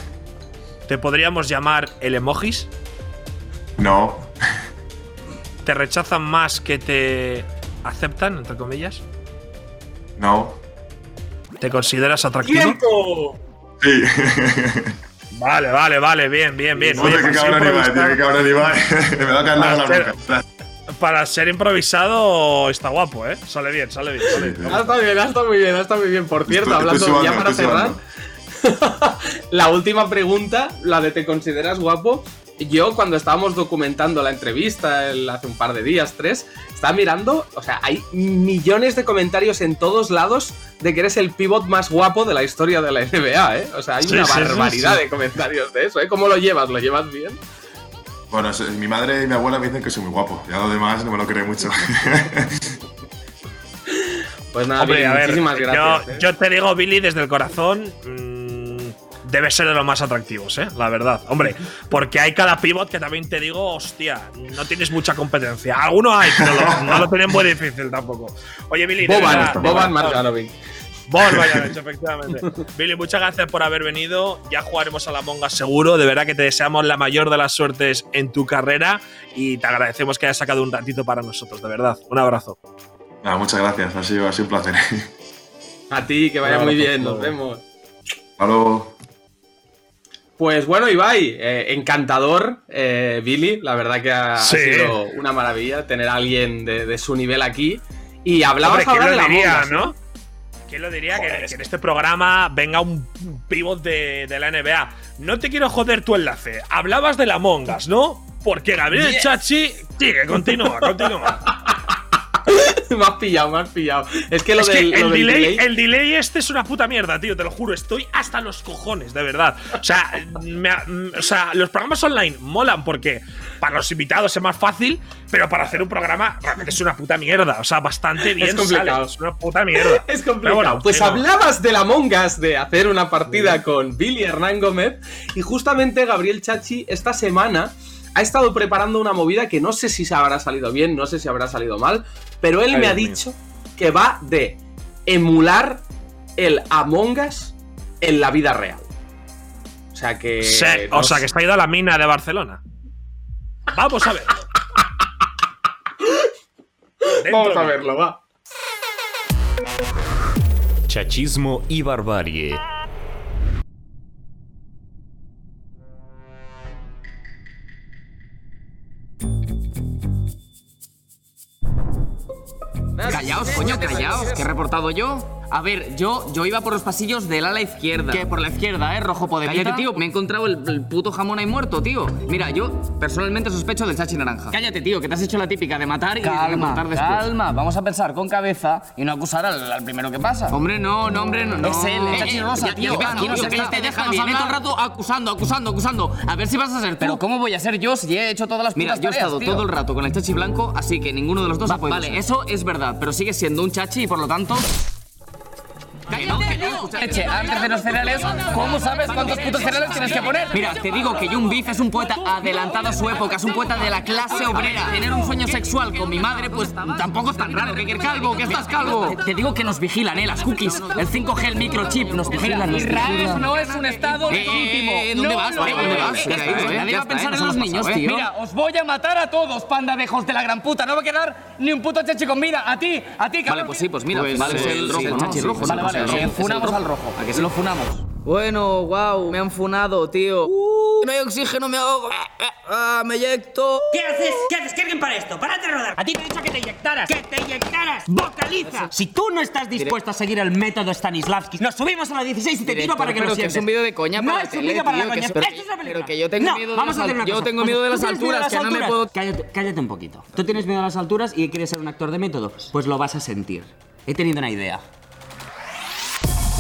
¿Te podríamos llamar el emojis? no, ¿Te rechazan más que te aceptan, entre comillas? no, ¿Te consideras atractivo? ¡Tiempo! sí. Vale, vale, vale, bien, bien, bien. Oye, Joder, qué cabrón Ibai, tío, qué cabrón Ibai. Me va a la bronca. Para ser improvisado está guapo, ¿eh? Sale bien, sale bien, sale bien. Estado bien, ha estado muy bien, ha estado muy bien. Por cierto, Estoy- hablando estoy ya para cerrar, la última pregunta, la de ¿te consideras guapo? Yo cuando estábamos documentando la entrevista el- hace un par de días, tres, estaba mirando, o sea, hay millones de comentarios en todos lados de que eres el pivot más guapo de la historia de la NBA, ¿eh? O sea, hay Sí, una sí, barbaridad sí. de comentarios de eso, ¿eh? ¿Cómo lo llevas? ¿Lo llevas bien? Bueno, mi madre y mi abuela me dicen que soy muy guapo. Ya lo demás no me lo creo mucho. Pues nada, Hombre, Billy, a ver, muchísimas yo, gracias. ¿eh? yo te digo, Billy, desde el corazón, mm, debe ser de los más atractivos, ¿eh? La verdad. Hombre, porque hay cada pivot que también te digo, hostia, no tienes mucha competencia. Algunos hay, pero lo- no lo tienen muy difícil tampoco. Oye, Billy, Boban, verdad, Boban Marjanovic. Ball Bioreach, efectivamente. Billy, muchas gracias por haber venido. Ya jugaremos a la Monga seguro. De verdad que te deseamos la mayor de las suertes en tu carrera y te agradecemos que hayas sacado un ratito para nosotros, de verdad. Un abrazo. muchas gracias, ha sido, ha sido un placer. A ti, que vaya muy bien, nos vemos. Hasta Pues bueno, Ibai, eh, encantador, eh, Billy. La verdad que ha, sido una maravilla tener a alguien de, su nivel aquí. Y hablabas ahora de la diría, ¿no? ¿Quién lo diría que, en este programa venga un pivot de, la NBA? No te quiero joder tu enlace. Hablabas de la Mongas, ¿no? Porque Gabriel Chachi. Sigue, continúa, continúa. me has pillado, me has pillado. Es que lo, del, el, delay, el delay este es una puta mierda, tío, te lo juro. Estoy hasta los cojones, de verdad. O sea, o sea, los programas online molan porque para los invitados es más fácil, pero para hacer un programa realmente es una puta mierda. O sea, bastante bien. Es complicado. Es una puta mierda. es complicado. pues hablabas de la Mongas de hacer una partida con Billy Hernán Gómez y justamente Gabriel Chachi esta semana ha estado preparando una movida que no sé si se habrá salido bien, no sé si habrá salido mal, pero él me ha dicho que va de emular el Among Us en la vida real. O sea que. o sea que está ido a la mina de Barcelona. Vamos a verlo. Vamos a verlo, va. Chachismo y barbarie. Callaos, coño, callaos. ¿Qué he reportado yo? A ver, yo, yo iba por los pasillos del ala izquierda. ¿Qué? Por la izquierda, ¿eh? Rojo podemita. Cállate, tío. Me he encontrado el, puto jamón ahí muerto, tío. Mira, yo personalmente sospecho del chachi naranja. Cállate, tío, que te has hecho la típica de matar y de matar después. Calma, vamos a pensar con cabeza y no acusar al, primero que pasa. Hombre, no, no, hombre, no. Es él, el chachi eh, rosa, tío. Aquí no se te deja todo el rato acusando, acusando, acusando. A ver si vas a ser tú. Pero ¿cómo voy a ser yo si he hecho todas las Mira, yo he estado todo el rato con el chachi blanco, así que ninguno de los dos ha podido Vale, eso es verdad, pero sigue siendo un chachi y por lo tanto ¿no? Eche, antes de los cereales, ¿cómo sabes cuántos putos cereales tienes que poner? Mira, te digo que Jung Beef es un poeta adelantado a su época, es un poeta de la clase obrera. Tener un sueño sexual con mi madre, pues tampoco es tan raro. Que eres calvo, que estás calvo. Te digo que nos vigilan, eh, las cookies. El 5G, el microchip, nos vigilan. Israel no es un estado eh, ¿Dónde vas? ¿Dónde vas? Nadie va a pensar en los niños, tío. Mira, os voy a matar a todos, panda de hijos de la gran puta. No va a quedar ni un puto chachi con vida. A ti, a ti, cabrón. Vale, pues sí, pues mira, pues, es el rojo, el chachi rojo. Vale, vale, al rojo. ¿A que se lo funamos? Bueno, wow, me han funado, tío. Uh, no hay oxígeno, me ahogo. Ah, me eyecto. ¿Qué haces? ¿Qué haces? ¿Qué alguien para esto? ¡Párate de rodar! A ti te he dicho que te eyectaras. ¡Que te eyectaras! ¡Vocaliza! Si tú no estás dispuesto a seguir el método Stanislavski, nos subimos a la 16 y te tiro para que lo sientes. es un vídeo de coña No es un vídeo para la coña. Esto es una película. Pero que yo tengo miedo de las alturas. Yo tengo miedo de las alturas, que no me puedo... Cállate, cállate un poquito. Tú tienes miedo a las alturas y quieres ser un actor de método. Pues lo vas a sentir. He tenido una idea.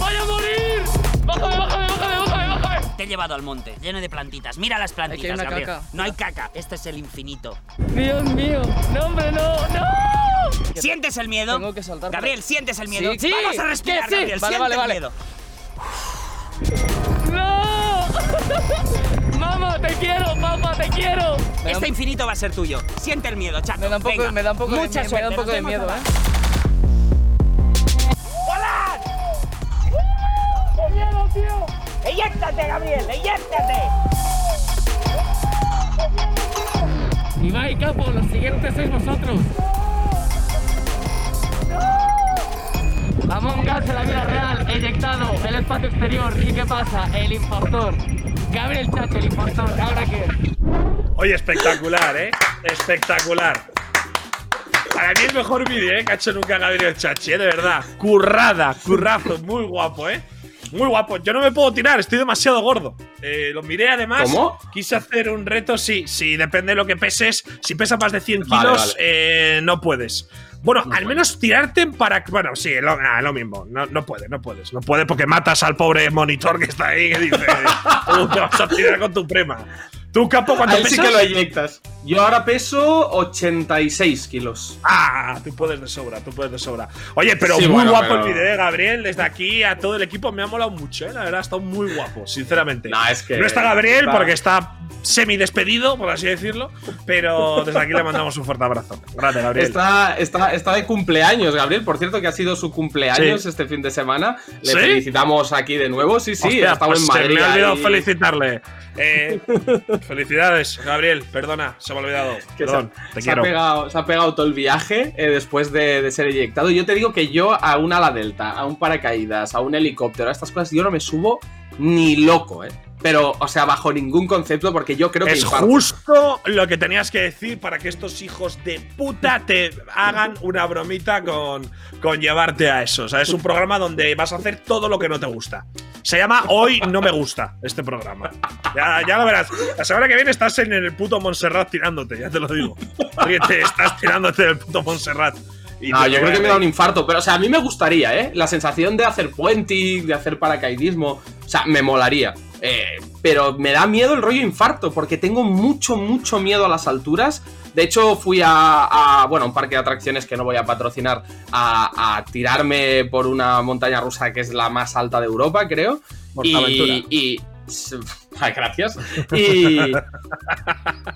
¡Voy a morir! ¡Bájame, bájame, bájame, bájame, bájame! Te he llevado al monte, lleno de plantitas. Mira las plantitas, hay Gabriel. Caca. No hay caca. Este es el infinito. Dios mío. No, hombre, no, no. ¿Sientes el miedo? Tengo que saltar. Gabriel, ¿sientes el miedo? Sí, Vamos a respirar, sí. Gabriel. Vale, vale, vale, el miedo. ¡No! ¡Mamá, te quiero, mamá, te quiero! Este infinito va a ser tuyo. Siente el miedo, chato. Me da un poco, me da un poco Mucha de, suerte, me da un poco de miedo, ¿eh? Tío! ¡Eyéctate, Gabriel! ¡Eyéctate! Ibai, capo, los siguientes sois vosotros. Among Us en la vida real, eyectado, el espacio exterior. ¿Y qué pasa? El importor. Gabriel Chacho, el importor. ¿Ahora qué? Oye, espectacular, ¿eh? Espectacular. Para mí el mejor vídeo, ¿eh? Que ha hecho nunca Gabriel Chachi, ¿eh? De verdad. Currada, currazo, muy guapo, ¿eh? Muy guapo. Yo no me puedo tirar, estoy demasiado gordo. Eh, lo miré además. ¿Cómo? Quise hacer un reto, sí, sí, depende de lo que peses. Si pesas más de 100 kilos, Eh, no puedes. Bueno, al menos tirarte para. Bueno, sí, lo, ah, lo mismo. No, no puedes, no puedes. No puedes porque matas al pobre monitor que está ahí que dice: te vas a tirar con tu prima. ¿Tú, Capo, cuánto Ahí sí que lo eyectas. Yo ahora peso 86 kilos. Ah, tú puedes de sobra, tú puedes de sobra. Oye, pero muy guapo el video, Gabriel. Desde aquí a todo el equipo me ha molado mucho, ¿eh? La verdad, ha estado muy guapo, sinceramente. No, es que. No está Gabriel porque está semi-despedido, por así decirlo. Pero desde aquí le mandamos un fuerte abrazo. Gracias, Gabriel. Está, está, está de cumpleaños, Gabriel. Por cierto, que ha sido su cumpleaños este fin de semana. Le ¿Sí? felicitamos aquí de nuevo. Sí, sí, Hostia, ha estado pues en se Madrid. me ha olvidado ahí, felicitarle. Eh, felicidades, Gabriel. Perdona, se me ha olvidado. que se, Perdón, te se ha quiero. pegado, se ha pegado todo el viaje eh, después de, de ser eyectado. Yo te digo que yo a un ala delta, a un paracaídas, a un helicóptero, a estas cosas, yo no me subo ni loco, ¿eh? Pero, o sea, bajo ningún concepto, porque yo creo que Es justo lo que tenías que decir para que estos hijos de puta te hagan una bromita con, con llevarte a eso. O sea, es un programa donde vas a hacer todo lo que no te gusta. Se llama Hoy no me gusta este programa. Ya, ya lo verás. La semana que viene estás en el puto Montserrat tirándote, ya te lo digo. Oye, te estás tirándote del puto Montserrat. Y No, yo creo que me da un infarto, pero o sea, a mí me gustaría, ¿eh? La sensación de hacer puenting, de hacer paracaidismo, o sea, me molaría. Eh, pero me da miedo el rollo infarto, porque tengo mucho, mucho miedo a las alturas. De hecho, fui a, a, bueno, un parque de atracciones que no voy a patrocinar, a, a tirarme por una montaña rusa que es la más alta de Europa, creo. Y, y- gracias. Y,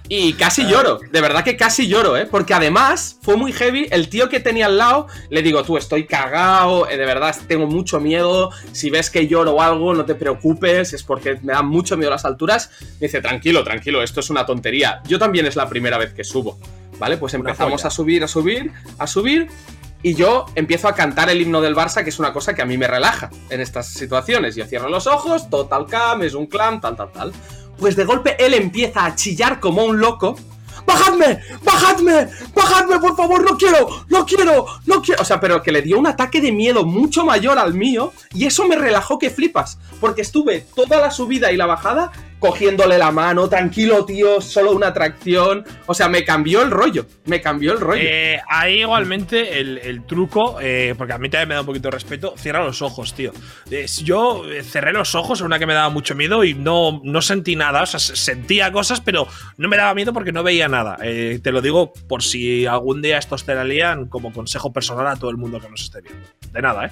y casi lloro, de verdad que casi lloro, ¿eh? Porque además fue muy heavy. El tío que tenía al lado, le digo, tú estoy cagado, eh, de verdad tengo mucho miedo. Si ves que lloro o algo, no te preocupes, es porque me dan mucho miedo las alturas. Me dice, tranquilo, tranquilo, esto es una tontería. Yo también es la primera vez que subo, ¿vale? Pues empezamos a subir, a subir, a subir. Y yo empiezo a cantar el himno del Barça, que es una cosa que a mí me relaja en estas situaciones. Yo cierro los ojos, total cam, es un clan, tal, tal, tal. Pues de golpe él empieza a chillar como un loco. ¡Bajadme! ¡Bajadme! ¡Bajadme, por favor! ¡No quiero! ¡No quiero! ¡No quiero! O sea, pero que le dio un ataque de miedo mucho mayor al mío. Y eso me relajó que flipas. Porque estuve toda la subida y la bajada cogiéndole la mano. Tranquilo, tío, solo una atracción. O sea, me cambió el rollo. Me cambió el rollo. Eh, ahí igualmente el, truco, eh, porque a mí también me da un poquito de respeto, cierra los ojos, tío. Eh, yo cerré los ojos en una que me daba mucho miedo y no, no sentí nada, o sea, se- sentía cosas, pero no me daba miedo porque no veía nada. Te lo digo por si algún día estos te la lían como consejo personal a todo el mundo que nos esté viendo. De nada, ¿eh?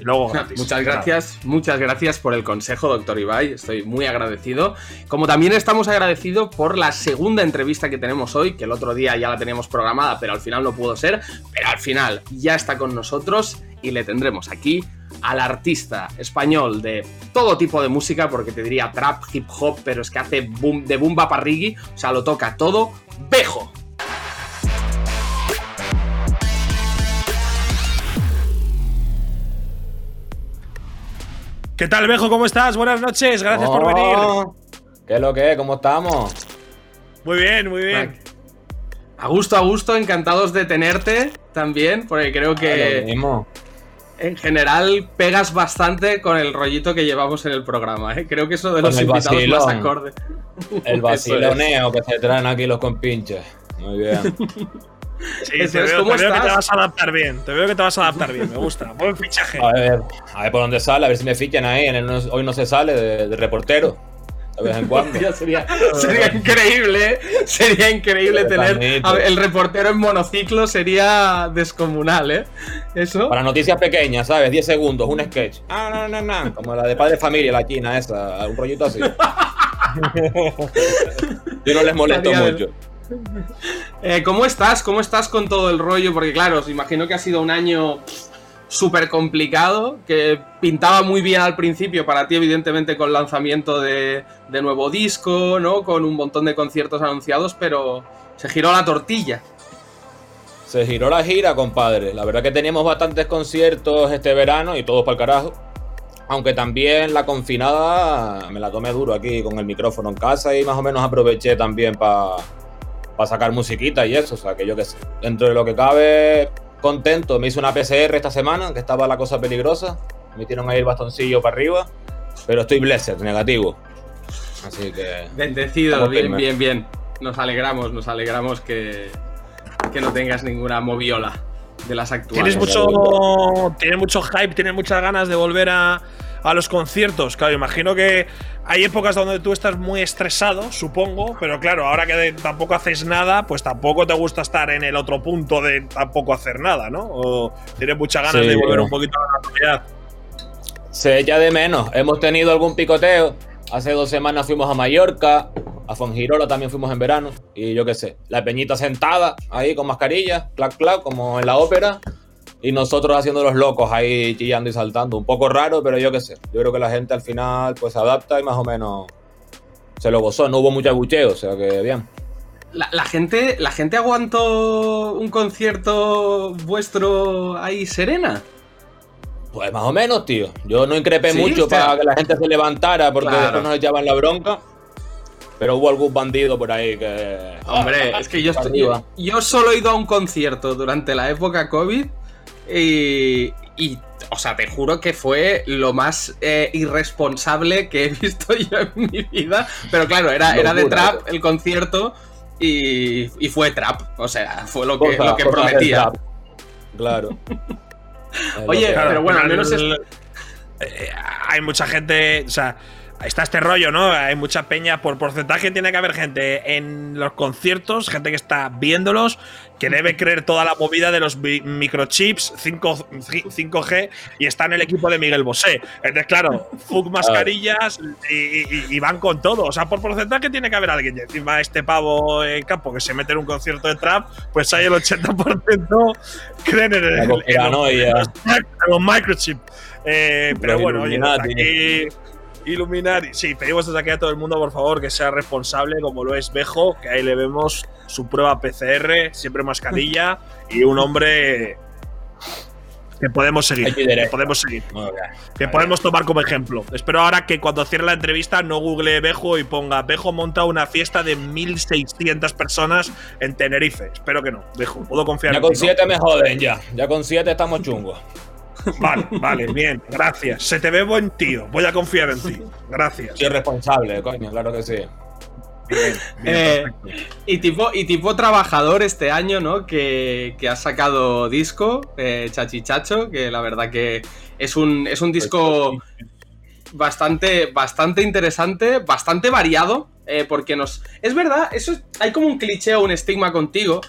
Luego gratis. Muchas gracias, muchas gracias por el consejo, doctor Ibai. Estoy muy agradecido. Como también estamos agradecidos por la segunda entrevista que tenemos hoy, que el otro día ya la teníamos programada, pero al final no pudo ser. Pero al final ya está con nosotros y le tendremos aquí al artista español de todo tipo de música, porque te diría trap, hip hop, pero es que hace boom, de bumba parrigui, o sea, lo toca todo. Bejo. ¿Qué tal, Bejo? ¿Cómo estás? Buenas noches, gracias por venir. Oh, ¿Qué es lo que es? ¿Cómo estamos? Muy bien, muy bien. A gusto, a gusto, encantados de tenerte también, porque creo que... Lo mismo. En general, pegas bastante con el rollito que llevamos en el programa, ¿eh? Creo que eso de los Con invitados más vacilón. acorde. El vaciloneo que se traen aquí los compinches. Muy bien. Sí, Eso te es, veo, ¿cómo te veo que te vas a adaptar bien. Te veo que te vas a adaptar bien. Me gusta. Buen fichaje. A ver, a ver por dónde sale, a ver si me fichan ahí. En el hoy no se sale de, de reportero. De vez en cuando. Hostia, sería, sería increíble, ¿eh? Sería increíble Qué tener a ver, el reportero en monociclo, sería descomunal, ¿eh? Eso. Para noticias pequeñas, ¿sabes? 10 segundos, un sketch. Ah, no, no, no. Como la de padre familia, la china esa. Un rollito así. Yo no les molesto Estaría mucho. Eh, ¿Cómo estás? ¿Cómo estás con todo el rollo? Porque claro, os imagino que ha sido un año súper complicado, que pintaba muy bien al principio para ti, evidentemente, con lanzamiento de, de nuevo disco, ¿no? Con un montón de conciertos anunciados, pero se giró la tortilla. Se giró la gira, compadre. La verdad que teníamos bastantes conciertos este verano y todos para el carajo. Aunque también la confinada me la tomé duro aquí con el micrófono en casa y más o menos aproveché también para sacar musiquita y eso. O sea, que yo que sé, dentro de lo que cabe, contento. Me hice una PCR esta semana, que estaba la cosa peligrosa. Me metieron ahí el bastoncillo para arriba. Pero estoy blessed, negativo. Así que. Bendecido, bien, firmes. bien, bien. Nos alegramos, nos alegramos que, que no tengas ninguna moviola de las actuales. Tienes mucho, tienes mucho hype, tienes muchas ganas de volver a, a los conciertos. Claro, imagino que hay épocas donde tú estás muy estresado, supongo, pero claro, ahora que tampoco haces nada, pues tampoco te gusta estar en el otro punto de tampoco hacer nada, ¿no? O tienes muchas ganas Sí, de volver un poquito a la normalidad. Se echa de menos. Hemos tenido algún picoteo. Hace dos semanas fuimos a Mallorca. A Fongirola también fuimos en verano. Y yo qué sé, la peñita sentada ahí con mascarilla, clac, clac, como en la ópera. Y nosotros haciendo los locos ahí chillando y saltando. Un poco raro, pero yo qué sé. Yo creo que la gente al final pues se adapta y más o menos se lo gozó. No hubo mucho abucheo, o sea que bien. La, la gente, ¿La gente aguantó un concierto vuestro ahí serena? Pues más o menos, tío. Yo no increpé Sí, mucho o sea, para que la gente se levantara porque claro. después nos echaban la bronca. Pero hubo algún bandido por ahí que. Hombre, es que yo, estoy- yo, yo solo he ido a un concierto durante la época COVID y, y, o sea, te juro que fue lo más eh, irresponsable que he visto yo en mi vida. Pero claro, era, era de trap el concierto y, y fue trap. O sea, fue lo que, Cosa- lo que prometía. Claro. Oye, pero bueno, al menos es- eh, hay mucha gente, o sea, está este rollo, ¿no? Hay mucha peña, por porcentaje tiene que haber gente en los conciertos, gente que está viéndolos, que debe creer toda la movida de los mi- microchips 5, 5G y está en el equipo de Miguel Bosé. Entonces, claro, fuck mascarillas y, y- y van con todo. O sea, por porcentaje tiene que haber alguien. Y encima este pavo en campo que se mete en un concierto de trap, pues hay el 80% creen en, el, en los- conspiranoia. en en. Eh, pero bueno, oye, aquí. Illuminati. Sí, pedimos desde aquí a todo el mundo, por favor, que sea responsable, como lo es Bejo, que ahí le vemos su prueba PCR, siempre mascarilla, y un hombre que podemos seguir. Que podemos seguir. Que podemos tomar como ejemplo. Espero ahora que cuando cierre la entrevista no google Bejo y ponga Bejo monta una fiesta de 1600 personas en Tenerife. Espero que no. Bejo, puedo confiar Ya en con ti, ¿no? 7 me joden, ya. Ya con 7 estamos chungos. Vale, vale, bien, gracias. Se te ve buen tío. Voy a confiar en ti. Gracias. Soy responsable, coño, claro que sí. Bien, bien, Eh, y, tipo, y tipo trabajador este año, ¿no? Que, que ha sacado disco, eh, Chachichacho, que la verdad que es un, es un disco bastante, bastante interesante, bastante variado, eh, porque nos... Es verdad, eso es- hay como un cliché o un estigma contigo,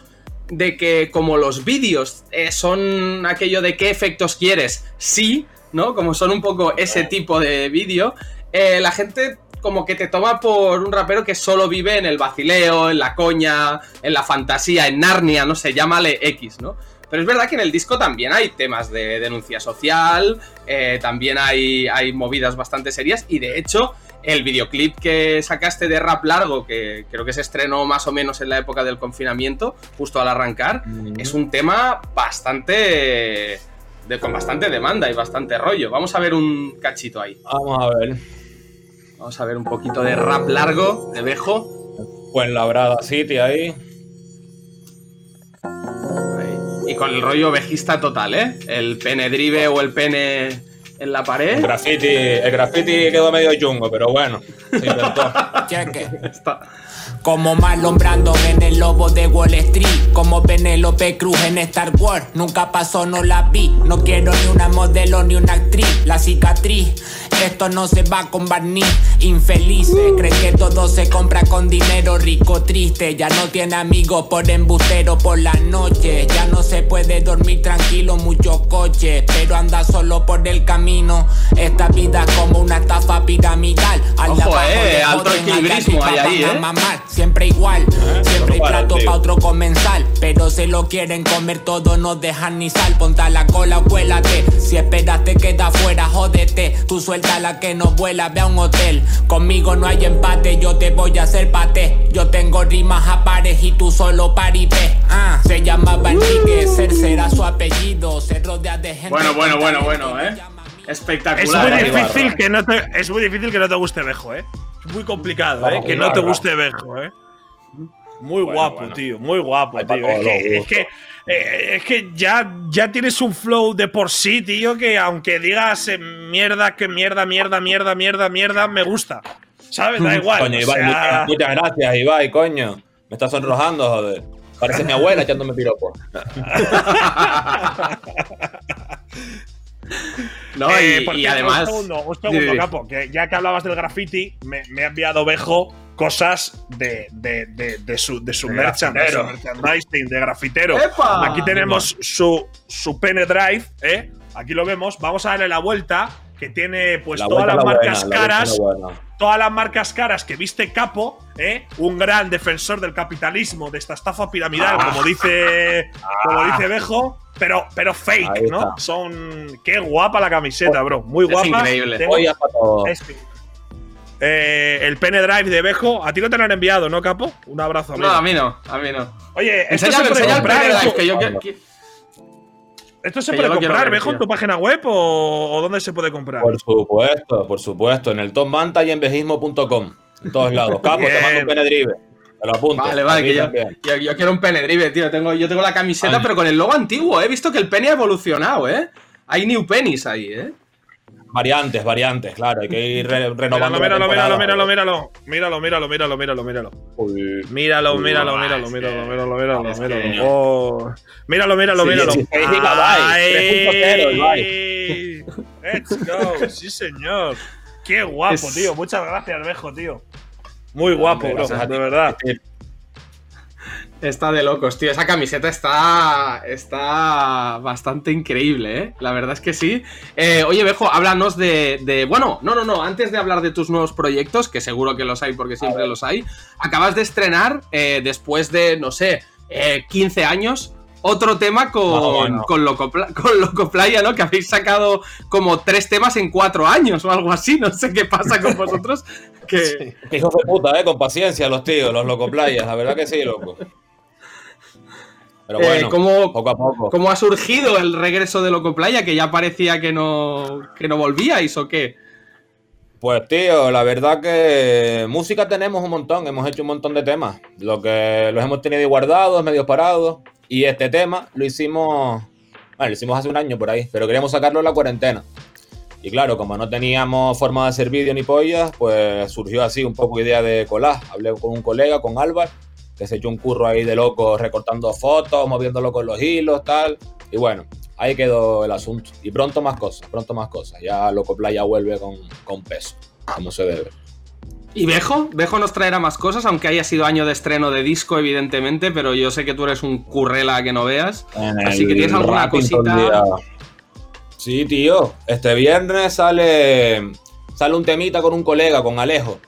de que como los vídeos eh, son aquello de qué efectos quieres, sí, ¿no? Como son un poco ese tipo de vídeo, eh, la gente como que te toma por un rapero que solo vive en el vacileo, en la coña, en la fantasía, en Narnia, no sé, llámale X, ¿no? Pero es verdad que en el disco también hay temas de denuncia social, eh, también hay, hay movidas bastante serias y de hecho el videoclip que sacaste de rap largo, que creo que se estrenó más o menos en la época del confinamiento, justo al arrancar, es un tema bastante... De, con bastante demanda y bastante rollo. Vamos a ver un cachito ahí. Vamos a ver. Vamos a ver un poquito de rap largo de Bejo. Pues Labrada City ahí. Ahí. Y con el rollo vejista total, ¿eh? El pene drive o el pene en la El pared. graffiti, el graffiti quedó medio chungo, pero bueno. Se intentó. Cheque. Está- Como Marlon Brando en el lobo de Wall Street. Como Penélope Cruz en Star Wars. Nunca pasó, no la vi. No quiero ni una modelo ni una actriz. La cicatriz. Esto no se va con barniz. Infelices. Creen que todo se compra con dinero. Rico, triste. Ya no tiene amigos por embustero por la noche. Ya no se puede dormir tranquilo. Muchos coches. Pero anda solo por el camino. Esta vida es como una estafa piramidal. Al Ojo, eh, alto equilibrismo hay ahí, eh. Siempre igual. Siempre hay plato para otro comensal. Pero se lo quieren comer todo, no dejan ni sal. Ponte a la cola, cuélate. Si esperas te queda fuera, jódete. Tú suelta la que no vuela, ve a un hotel. Conmigo no hay empate, yo te voy a hacer pate. Yo tengo rimas a pares y tú solo paripé. Ah, se llamaba Enrique, ser será su apellido. Se rodea de gente. Bueno, bueno, bueno, bueno, ¿eh? Mí. Es Espectacular. muy difícil que no te, es muy difícil que no te guste Bejo, ¿eh? Es muy complicado, ¿eh? Que no te guste Bejo, ¿eh? Muy Bueno, guapo, bueno. tío, muy guapo, tío. pa' Es que, es que, eh, es que ya, ya tienes un flow de por sí, tío, que aunque digas eh, mierda, que mierda, mierda, mierda, mierda, mierda, me gusta. ¿Sabes? Da igual. Coño, o Ibai, sea, muchas, muchas gracias, Ibai, coño. Me estás sonrojando, joder. Parece mi abuela echándome piropos. No, Eh, y, por y cierto, además. Un segundo, un segundo, Sí, capo, que ya que hablabas del graffiti, me, me ha enviado Bejo cosas de, de, de, de su, de su De grafitero. merchandising, de grafitero. ¡Epa! Aquí tenemos su, su pene drive, ¿eh? Aquí lo vemos. Vamos a darle la vuelta, que tiene pues La todas las la marcas buena, caras la. Todas las marcas caras que viste Capo ¿eh? un gran defensor del capitalismo, de esta estafa piramidal, como dice, como dice Bejo, pero, pero fake, ¿no? Son. Qué guapa la camiseta, bro. Muy Es guapa. increíble. Tengo- Oye, para todo. es- eh, el pene drive de Bejo, a ti no te lo han enviado, ¿no, capo? Un abrazo, amigo. No, a mí no, a mí no. Oye, esto Enseña, se puede enseña el Pene? Drive, que yo que- que- ¿Esto se puede comprar, ver, Bejo, en tu página web o, o dónde se puede comprar? Por supuesto, por supuesto. En el Top Manta y en vejismo.com. En todos lados. Capo, te mando un pene drive. Te lo apunto. Vale, vale, que yo, yo, yo quiero un pene drive, tío. Tengo, yo tengo la camiseta, Ay. pero con el logo antiguo. He visto que el pene ha evolucionado, ¿eh? Hay new pennies ahí, ¿eh? Variantes, variantes, claro. Hay que ir re- renovando. Míralo, míralo, míralo, míralo, míralo, míralo, míralo, míralo, míralo. Uy. Míralo, Uy, míralo, míralo, míralo, míralo, míralo, míralo. Oh. Míralo, míralo, Sí, míralo. 16 gigabytes, Ay. 3.0, Let's go, sí señor. Qué guapo, tío. Muchas gracias, Bejo, tío. Muy guapo, bro, de verdad. Está de locos, tío. Esa camiseta está. Está bastante increíble, ¿eh? La verdad es que sí. Eh, oye, Bejo, háblanos de, de- Bueno, no, no, no. Antes de hablar de tus nuevos proyectos, que seguro que los hay porque siempre los hay, acabas de estrenar, eh, después de, no sé, eh, 15 años. Otro tema con, con, Loco, con Loco Playa, ¿no? Que habéis sacado como tres temas en cuatro años o algo así. No sé qué pasa con vosotros. Que, hijos de puta, eh, con paciencia los tíos, los locoplayas, la verdad que sí, loco. Pero Eh, bueno, ¿cómo- poco a poco. ¿Cómo ha surgido el regreso de Loco Playa? Que ya parecía que no, que no volvíais o qué. Pues tío, la verdad que música tenemos un montón, hemos hecho un montón de temas, lo que los hemos tenido guardados, medio parados, y este tema lo hicimos, bueno, lo hicimos hace un año por ahí, pero queríamos sacarlo en la cuarentena. Y claro, como no teníamos forma de hacer vídeo ni pollas, pues surgió así un poco idea de collage. Hablé con un colega, con Álvaro, que se echó un curro ahí de loco recortando fotos, moviéndolo con los hilos, tal. Y bueno, ahí quedó el asunto. Y pronto más cosas, pronto más cosas. Ya Loco Playa vuelve con, con peso, como se debe. ¿Y Bejo? Bejo nos traerá más cosas, aunque haya sido año de estreno de disco, evidentemente, pero yo sé que tú eres un currela que no veas. Así que tienes alguna cosita. Sí, tío. Este viernes sale, sale un temita con un colega, con Alejo.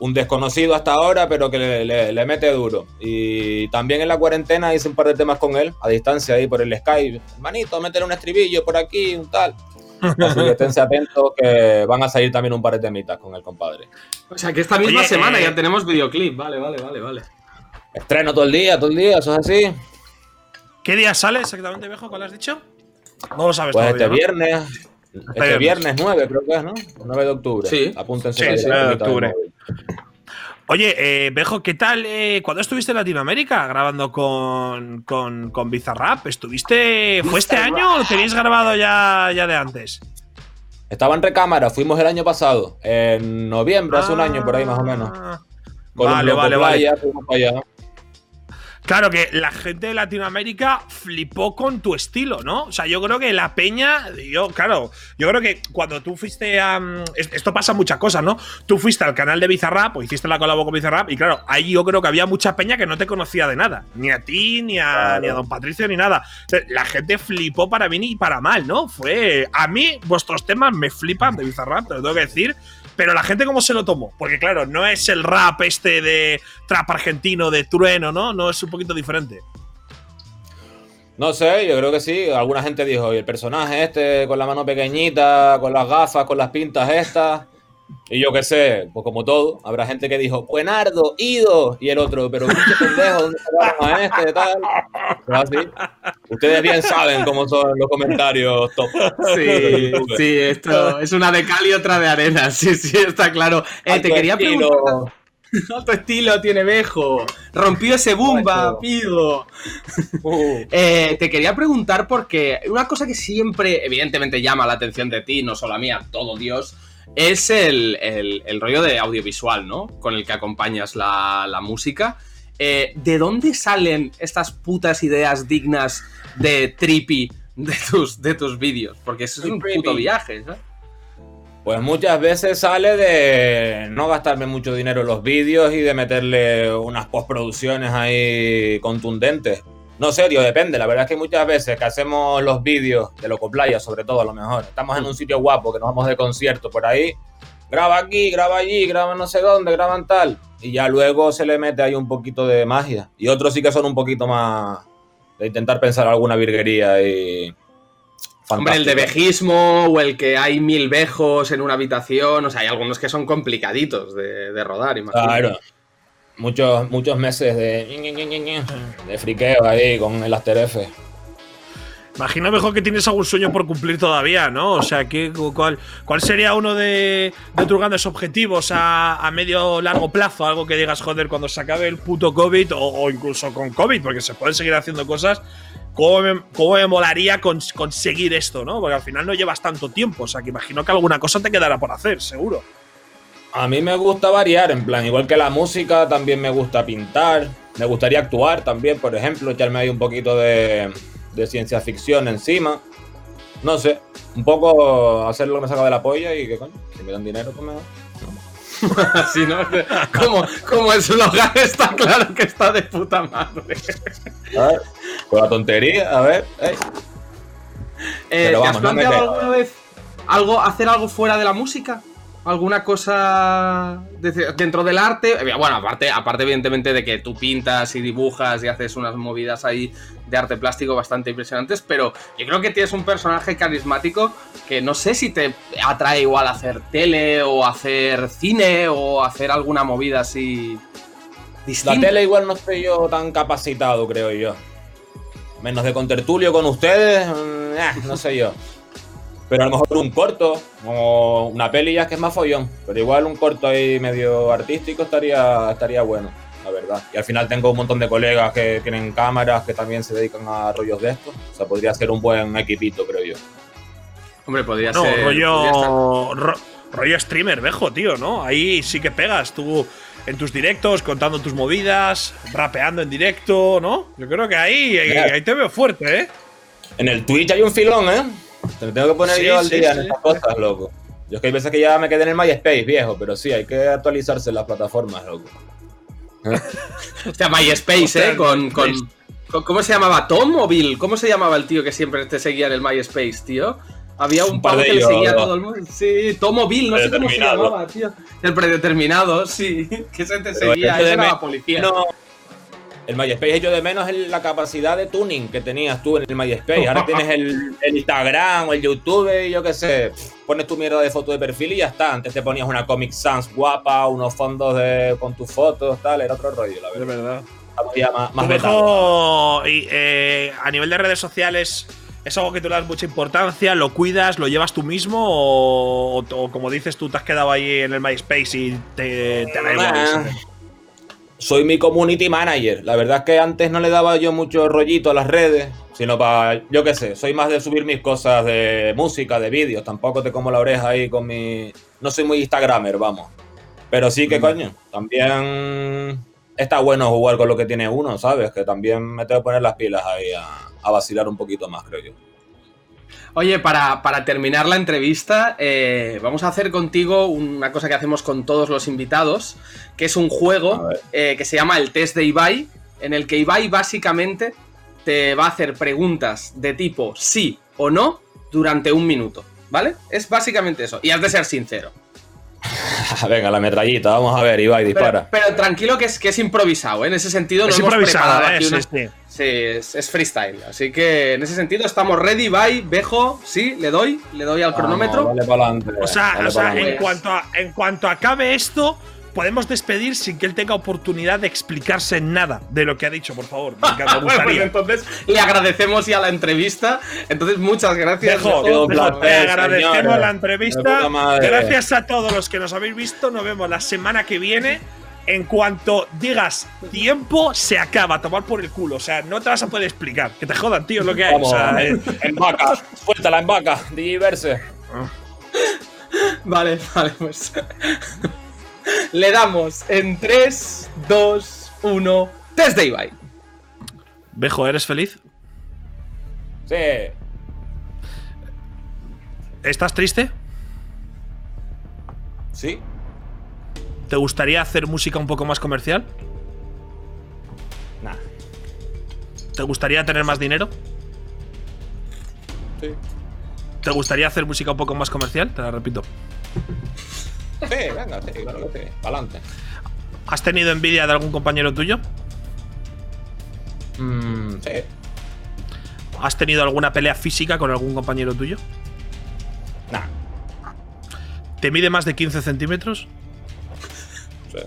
Un desconocido hasta ahora, pero que le, le- le mete duro. Y también en la cuarentena hice un par de temas con él, a distancia ahí por el Skype. Hermanito, métele un estribillo por aquí, un tal. Así que esténse atentos que van a salir también un par de temitas con el compadre. O sea, que esta misma Oye, semana eh, ya tenemos videoclip. Vale, vale, vale, vale. Estreno todo el día, todo el día, eso es así. ¿Qué día sale exactamente, Bejo? ¿Cuál has dicho? No lo sabes Pues todavía, este ¿no? viernes, este viernes. viernes 9 creo que es, ¿no? 9 de octubre. Sí. Apúntense Sí, sí, en la 9 de octubre. Oye, eh, Bejo, ¿qué tal? Eh, ¿Cuándo estuviste en Latinoamérica grabando con, con, con Bizarrap? ¿Estuviste. ¿Fue este año o teníais grabado ya, ya de antes? Estaba en recámara, fuimos el año pasado, en noviembre, hace un año por ahí más o menos. Ah. Con Vale, vale, vale. playa, fuimos para allá. Claro que la gente de Latinoamérica flipó con tu estilo, ¿no? O sea, yo creo que la peña, yo, claro, yo creo que cuando tú fuiste a. mm, es- Esto pasa muchas cosas, ¿no? Tú fuiste al canal de Bizarrap o hiciste la colabo con Bizarrap y claro, ahí yo creo que había mucha peña que no te conocía de nada. Ni a ti, ni a, Claro. ni a Don Patricio, ni nada. La gente flipó para bien y para mal, ¿no? Fue. A mí, vuestros temas me flipan de Bizarrap, te lo tengo que decir. Pero la gente cómo se lo tomó, porque claro, no es el rap este de trap argentino, de trueno, ¿no? No es un poquito diferente. No sé, yo creo que sí. Alguna gente dijo, y el personaje este con la mano pequeñita, con las gafas, con las pintas estas. Y yo qué sé, pues como todo, habrá gente que dijo, Buenardo, Ido, y el otro, pero pinche pendejo, ¿dónde a este? Tal. Pues así. Ustedes bien saben cómo son los comentarios top. Sí, sí, esto es una de cal y otra de arena. Sí, sí, está claro. Eh, te quería preguntar. Alto estilo tiene Bejo. Rompió ese bumba, pido. Uh, Eh, te quería preguntar porque una cosa que siempre, evidentemente, llama la atención de ti, no solo a mí, a todo Dios, es el, el- el rollo de audiovisual, ¿no? Con el que acompañas la, la música. Eh, ¿De dónde salen estas putas ideas dignas de trippy de tus, de tus vídeos? Porque eso es un puto viaje, ¿sabes? Pues muchas veces sale de no gastarme mucho dinero en los vídeos y de meterle unas postproducciones ahí contundentes. No, serio, depende. La verdad es que muchas veces que hacemos los vídeos de Loco Playa, sobre todo a lo mejor, estamos en un sitio guapo que nos vamos de concierto por ahí, graba aquí, graba allí, graba no sé dónde, graban tal. y ya luego se le mete ahí un poquito de magia. Y otros sí que son un poquito más de intentar pensar alguna virguería y. Hombre, el de vejismo o el que hay mil vejos en una habitación, o sea, hay algunos que son complicaditos de, rodar, imagino. Claro. Muchos, muchos meses de, de friqueo ahí con el After Effects. Imagino mejor que tienes algún sueño por cumplir todavía, ¿no? O sea, ¿qué, cuál, ¿cuál sería uno de, de tus grandes objetivos a, a medio largo plazo? Algo que digas, joder, cuando se acabe el puto COVID o, incluso con COVID, porque se pueden seguir haciendo cosas. ¿Cómo me, cómo me molaría conseguir esto, no? Porque al final no llevas tanto tiempo. O sea, que imagino que alguna cosa te quedará por hacer, seguro. A mí me gusta variar, en plan, igual que la música, también me gusta pintar. Me gustaría actuar también, por ejemplo, echarme ahí un poquito de, ciencia ficción encima. No sé, un poco hacer lo que me saca de la polla y que coño, si me dan dinero, pues me Así, ¿no? Como, como el slogan está claro que está de puta madre. A ver, con la tontería, a ver. Eh, ¿Te has planteado alguna vez algo, hacer algo fuera de la música? Alguna cosa dentro del arte. Eh, bueno, aparte, aparte, evidentemente, de que tú pintas y dibujas y haces unas movidas ahí de arte plástico bastante impresionantes, pero yo creo que tienes un personaje carismático que no sé si te atrae igual a hacer tele o hacer cine o hacer alguna movida así. Distinta. La tele igual no estoy yo tan capacitado, creo yo. Menos de contertulio con ustedes, mm, eh, no sé yo. Pero a lo mejor un corto o una peli ya es que es más follón. Pero igual un corto ahí medio artístico estaría, estaría bueno, la verdad. Y al final tengo un montón de colegas que tienen cámaras que también se dedican a rollos de estos. O sea, podría ser un buen equipito, creo yo. Hombre, podría no, ser. Rollo, rollo streamer, vejo, tío, ¿no? Ahí sí que pegas tú en tus directos, contando tus movidas, rapeando en directo, ¿no? Yo creo que ahí, ahí te veo fuerte, ¿eh? En el Twitch hay un filón, ¿eh? Te tengo que poner yo al día en estas cosas, loco. Yo es que hay veces que ya me quedé en el MySpace, viejo, pero sí, hay que actualizarse en las plataformas, loco. o sea, MySpace, ¿eh? Con, con, ¿Cómo se llamaba? ¿Tom o Bill? ¿Cómo se llamaba el tío que siempre te seguía en el MySpace, tío? Había un, par que le seguía a todo el mundo. Sí, Tom o Bill, no sé cómo se llamaba, tío. El predeterminado, sí. Que se te seguía, ese era la policía. No, el MySpace hecho de menos es la capacidad de tuning que tenías tú en el MySpace. Ahora tienes el, Instagram o el YouTube y yo qué sé. Pones tu mierda de foto de perfil y ya está. Antes te ponías una Comic Sans guapa, unos fondos de, con tus fotos, tal. Era otro rollo, la verdad. Más, más y, eh, a nivel de redes sociales, ¿es algo que tú le das mucha importancia? ¿Lo cuidas? ¿Lo llevas tú mismo? ¿O, como dices tú, te has quedado ahí en el MySpace y te, te da igual? Soy mi community manager. La verdad es que antes no le daba yo mucho rollito a las redes, sino para, yo qué sé, soy más de subir mis cosas de música, de vídeos. Tampoco te como la oreja ahí con mi. No soy muy Instagramer, vamos. Pero sí que, mm. coño, también está bueno jugar con lo que tiene uno, ¿sabes? Que también me tengo que poner las pilas ahí a, a vacilar un poquito más, creo yo. Oye, para, terminar la entrevista, eh, vamos a hacer contigo una cosa que hacemos con todos los invitados, que es un juego eh, que se llama el test de Ibai, en el que Ibai básicamente te va a hacer preguntas de tipo sí o no durante un minuto, ¿vale? Es básicamente eso, y has de ser sincero. Venga, la metrallita, vamos a ver, Ibai, dispara. Pero, tranquilo que es, que es improvisado, ¿eh? en ese sentido es no improvisado, ¿eh? Sí, es, freestyle. Así que en ese sentido estamos ready, Ibai, Bejo, sí, le doy, le doy al cronómetro. Vale para adelante. O sea, o sea en, cuanto en cuanto acabe esto, podemos despedir sin que él tenga oportunidad de explicarse nada de lo que ha dicho, por favor. Me, pues gustaría. entonces le agradecemos ya la entrevista. Entonces, muchas gracias. Dejo, agradecemos la entrevista. Gracias a todos los que nos habéis visto. Nos vemos la semana que viene. En cuanto digas tiempo, se acaba. Tomar por el culo. O sea, no te vas a poder explicar. Que te jodan, tío, lo que hay. o sea, en, en vaca. Suéltala en vaca. Diverse. Vale, vale, pues. Le damos en 3, 2, 1. Test de Ibai. Bejo, ¿eres feliz? Sí. ¿Estás triste? Sí. ¿Te gustaría hacer música un poco más comercial? Nah. ¿Te gustaría tener más dinero? Sí. ¿Te gustaría hacer música un poco más comercial? Te la repito. Sí, venga, sí, claro que sí. Adelante. ¿Has tenido envidia de algún compañero tuyo? Mm, sí. ¿Has tenido alguna pelea física con algún compañero tuyo? Nah. ¿Te mide más de 15 centímetros? Sí.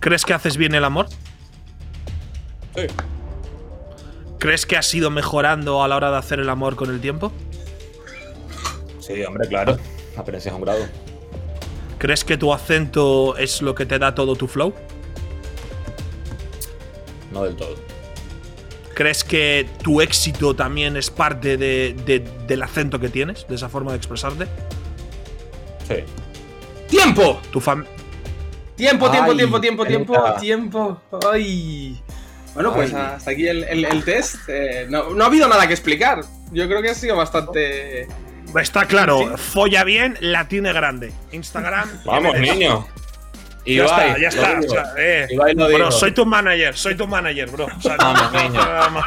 ¿Crees que haces bien el amor? Sí. ¿Crees que has ido mejorando a la hora de hacer el amor con el tiempo? Sí, hombre, claro. Aprendes a un grado. ¿Crees que tu acento es lo que te da todo tu flow? No del todo. ¿Crees que tu éxito también es parte de- de- del acento que tienes, de esa forma de expresarte? Sí. ¡Tiempo! Tu fam Tiempo, tiempo, Ay, tiempo, tiempo, tiempo, tiempo. Ay. Bueno, pues Ay. hasta aquí el, el- el test. Eh, no, no ha habido nada que explicar. Yo creo que ha sido bastante. Está claro, folla bien, la tiene grande. Instagram. Vamos, niño. Ya Ibai, está, ya está. o sea, eh. Ibai lo Bro, dijo. soy tu manager, soy tu manager, bro. O sea, no- Vamos, no- niño.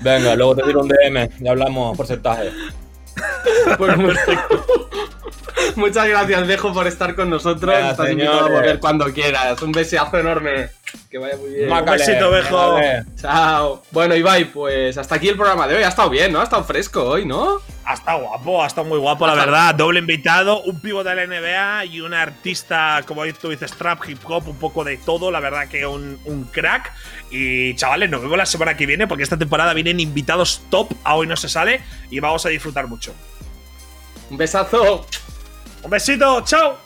Venga, luego te tiro un DM y hablamos porcentaje. Pues mu- Muchas gracias, Dejo, por estar con nosotros. Venga, Estás invitado a volver cuando quieras. Un besazo enorme. Que vaya muy bien. Mácale, besito, Bejo. mácale. Chao. Bueno, Ibai, pues hasta aquí el programa de hoy. Ha estado bien, ¿no? Ha estado fresco hoy, ¿no? Ha estado guapo, ha estado muy guapo, la verdad. Doble invitado, un pivo de la NBA y un artista, como tú dices, trap, hip hop, un poco de todo. La verdad que un, un crack. Y chavales, nos vemos la semana que viene porque esta temporada vienen invitados top. A hoy no se sale y vamos a disfrutar mucho. Un besazo. Un besito, chao.